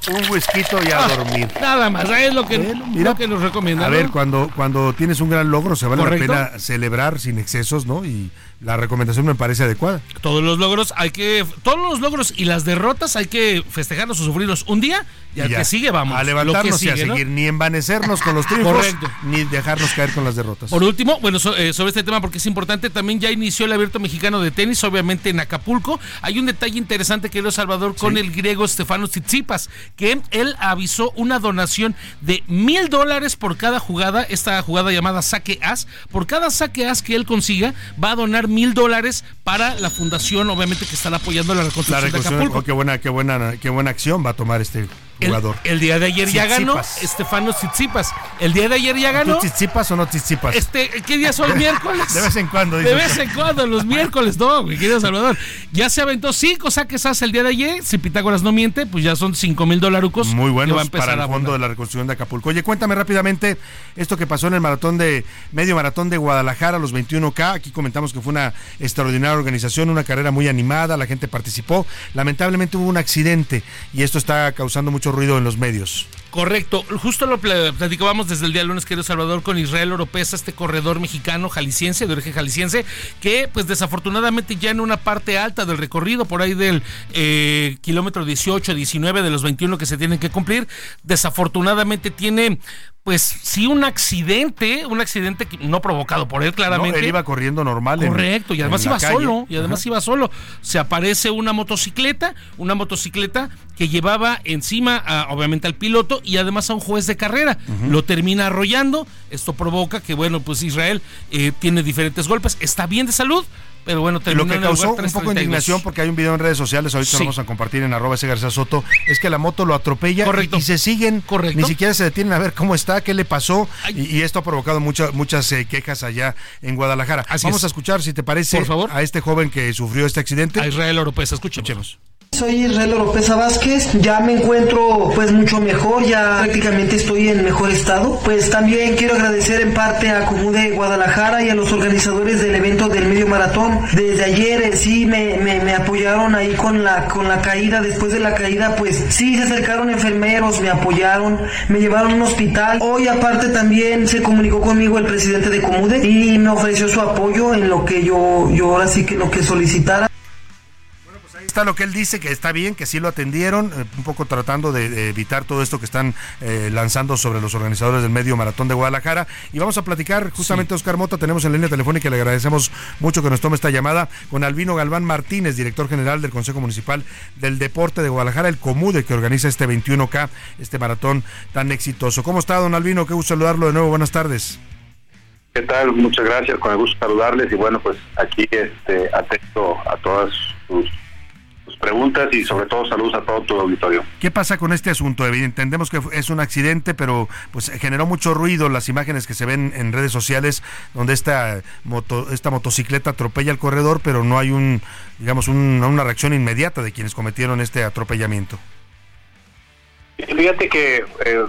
Un whisky y a dormir. Nada más, es lo que, mira. lo que nos recomienda. A ver, cuando, cuando tienes un gran logro, se vale Correcto. la pena celebrar sin excesos, ¿no? Y la recomendación me parece adecuada. Todos los logros hay que. Todos los logros y las derrotas hay que festejarlos o sufrirlos un día y, al ya. que sigue vamos. A lo que levantarnos y a seguir, ni envanecernos con los triunfos, Correcto. ni dejarnos caer con las derrotas. Por último, bueno, so- eh, sobre este tema, porque es importante, también ya inició el abierto mexicano de tenis, obviamente en Acapulco. Hay un detalle interesante, querido Salvador, con el griego Stefano Tsitsipas, que él avisó una donación de mil dólares por cada jugada, esta jugada llamada saque as. Por cada saque as que él consiga, va a donar mil dólares para la fundación, obviamente, que estará apoyando la la reconstrucción de reconstrucción, Acapulco. oh, qué buena, qué buena, qué buena acción va a tomar este jugador. El día de ayer ya ganó. Estefano Tsitsipas. El día de ayer ya ganó. ¿Tú tsitsipas o no tsitsipas? Este, ¿qué día son? Miércoles. De vez en cuando. De dices. vez en cuando, los miércoles, no, mi querido Salvador. Ya se aventó cinco saques hace el día de ayer. Si Pitágoras no miente, pues ya son cinco mil dolarucos. Muy buenos empezar para el a fondo de la reconstrucción de Acapulco. Oye, cuéntame rápidamente esto que pasó en el maratón de medio maratón de Guadalajara, los 21K. Aquí comentamos que fue una extraordinaria organización, una carrera muy animada, la gente participó. Lamentablemente hubo un accidente y esto está causando mucho ruido en los medios. Correcto, justo lo pla- platicábamos desde el día lunes, querido Salvador, con Israel Oropesa, este corredor mexicano jalisciense, de origen jalisciense, que pues desafortunadamente ya en una parte alta del recorrido, por ahí del eh, kilómetro 18, 19 de los 21 que se tienen que cumplir, desafortunadamente tiene pues sí un accidente, un accidente no provocado por él claramente. No, él iba corriendo normal. en- Correcto, y además iba calle. solo, y además Ajá. iba solo. Se aparece una motocicleta, una motocicleta que llevaba encima, a- obviamente, al piloto y además a un juez de carrera. Lo termina arrollando. Esto provoca que, bueno, pues Israel eh, tiene diferentes golpes. Está bien de salud, pero bueno, lo que causó lugar un poco de 332. indignación, porque hay un video en redes sociales, ahorita Sí. lo vamos a compartir en arroba ese García Soto, es que la moto lo atropella y, y se siguen, Correcto. ni siquiera se detienen a ver cómo está, qué le pasó, y, y esto ha provocado mucha- muchas eh, quejas allá en Guadalajara. Así vamos es. a escuchar, si te parece, Por favor. a este joven que sufrió este accidente. A Israel Oropesa, escuchemos. Soy Israel Oropesa Vázquez, ya me encuentro pues mucho mejor, ya prácticamente estoy en mejor estado. Pues también quiero agradecer en parte a Comude Guadalajara y a los organizadores del evento del medio maratón. Desde ayer eh, sí me, me- me apoyaron ahí con la, con la caída, después de la caída pues sí se acercaron enfermeros, me apoyaron, me llevaron a un hospital. Hoy aparte también se comunicó conmigo el presidente de Comude y me ofreció su apoyo en lo que yo, yo ahora sí que lo que solicitara. Está lo que él dice, que está bien, que sí lo atendieron, eh, un poco tratando de, de evitar todo esto que están eh, lanzando sobre los organizadores del medio maratón de Guadalajara. Y vamos a platicar justamente, Oscar Mota, tenemos en línea telefónica y le agradecemos mucho que nos tome esta llamada con Albino Galván Martínez, director general del Consejo Municipal del Deporte de Guadalajara, el Comude, que organiza este 21K, este maratón tan exitoso. ¿Cómo está, don Albino? Qué gusto saludarlo de nuevo. Buenas tardes. ¿Qué tal? Muchas gracias, con el gusto saludarles y bueno, pues aquí este, atento a todas sus preguntas y sobre todo saludos a todo tu auditorio. ¿Qué pasa con este asunto? Entendemos que es un accidente, pero pues generó mucho ruido las imágenes que se ven en redes sociales donde esta moto, esta motocicleta atropella al corredor, pero no hay un, digamos, un- una reacción inmediata de quienes cometieron este atropellamiento. Fíjate que eh,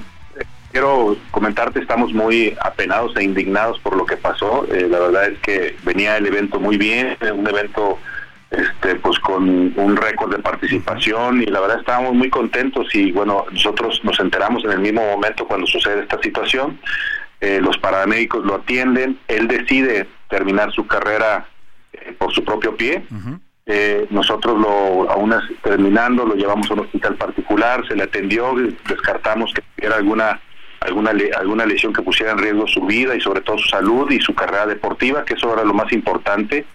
quiero comentar comentarte, estamos muy apenados e indignados por lo que pasó. Eh, la verdad es que venía el evento muy bien, un evento este pues con un récord de participación y la verdad estábamos muy contentos y bueno, nosotros nos enteramos en el mismo momento cuando sucede esta situación. Eh, los paramédicos lo atienden, él decide terminar su carrera eh, por su propio pie. Eh, nosotros lo, aún terminando, lo llevamos a un hospital particular, se le atendió, descartamos que tuviera alguna alguna alguna lesión que pusiera en riesgo su vida y sobre todo su salud y su carrera deportiva, que eso era lo más importante.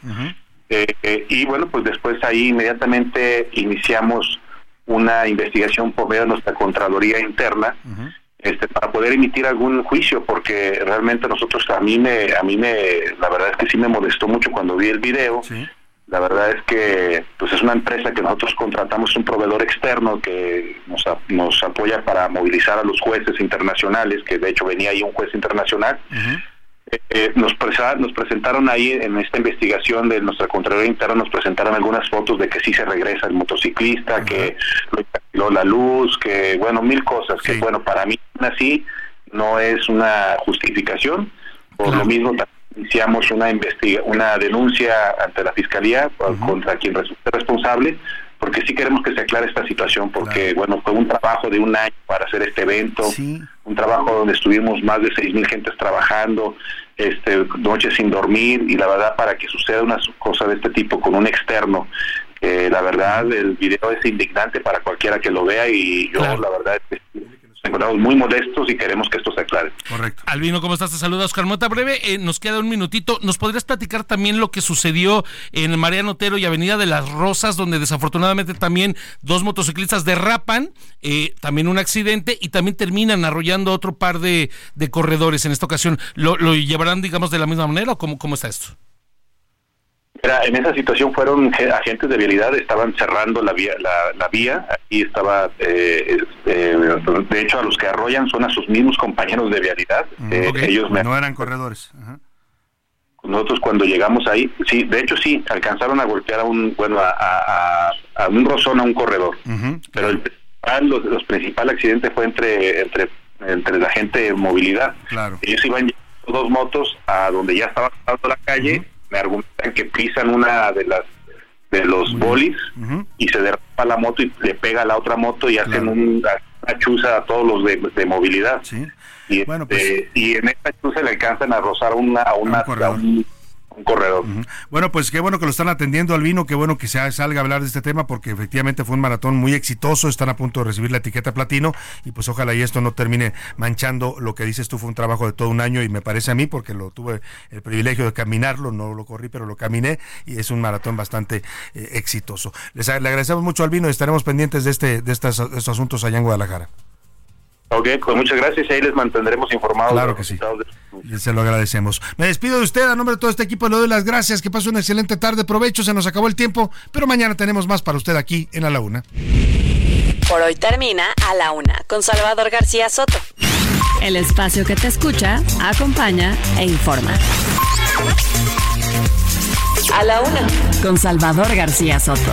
Eh, eh, y bueno, pues después ahí inmediatamente iniciamos una investigación por medio de nuestra Contraloría Interna este, para poder emitir algún juicio, porque realmente nosotros, a mí me, a mí me, la verdad es que sí me molestó mucho cuando vi el video. La verdad es que pues es una empresa que nosotros contratamos un proveedor externo que nos, nos apoya para movilizar a los jueces internacionales, que de hecho venía ahí un juez internacional. Eh, nos, nos presentaron ahí en esta investigación de nuestra Contraloría Interna, nos presentaron algunas fotos de que sí se regresa el motociclista, que lo la luz, que bueno, mil cosas, que bueno, para mí así no es una justificación. Por lo mismo iniciamos una investiga una denuncia ante la fiscalía contra quien resulte responsable porque sí queremos que se aclare esta situación porque bueno fue un trabajo de un año para hacer este evento un trabajo donde estuvimos más de seis mil gentes trabajando este noches sin dormir y la verdad para que suceda una cosa de este tipo con un externo la verdad el video es indignante para cualquiera que lo vea y yo la verdad es que encontramos muy modestos y queremos que esto se aclare. Correcto. Albino, ¿cómo estás? Te saluda Oscar Mota. Breve, eh, nos queda un minutito. ¿Nos podrías platicar también lo que sucedió en Mariano Otero y Avenida de las Rosas, donde desafortunadamente también dos motociclistas derrapan, eh, también un accidente y también terminan arrollando otro par de, corredores en esta ocasión? ¿Lo, llevarán, digamos, de la misma manera o cómo, cómo está esto? En esa situación fueron agentes de vialidad, estaban cerrando la vía, la, vía, aquí estaba, eh, este, de hecho a los que arrollan son a sus mismos compañeros de vialidad. Mm, eh, ellos no eran corredores. Nosotros cuando llegamos ahí, sí, de hecho sí, alcanzaron a golpear a un, bueno, a, un rozón a un corredor, pero el los, los principal accidente fue entre, entre, entre la gente de movilidad. Claro. Ellos iban dos motos a donde ya estaba pasando la calle me argumentan que pisan una de las de los bolis y se derrapa la moto y le pega a la otra moto y hacen una, chuza a todos los de, movilidad. Y, bueno, pues, este, y en esta chuza le alcanzan a rozar una, a, una, un corredor. Bueno, pues qué bueno que lo están atendiendo al vino, qué bueno que se salga a hablar de este tema porque efectivamente fue un maratón muy exitoso, están a punto de recibir la etiqueta platino y pues ojalá y esto no termine manchando lo que dices tú fue un trabajo de todo un año y me parece a mí porque lo tuve el privilegio de caminarlo, no lo corrí pero lo caminé y es un maratón bastante eh, exitoso. Les le agradecemos mucho al vino y estaremos pendientes de este de estos, de estos asuntos allá en Guadalajara. Ok, pues muchas gracias y ahí les mantendremos informados. Claro que sí. Se lo agradecemos. Me despido de usted a nombre de todo este equipo, le doy las gracias, que pase una excelente tarde, provecho, se nos acabó el tiempo, pero mañana tenemos más para usted aquí en A la Una. Por hoy termina A la Una con Salvador García Soto. El espacio que te escucha, acompaña e informa. A la Una con Salvador García Soto.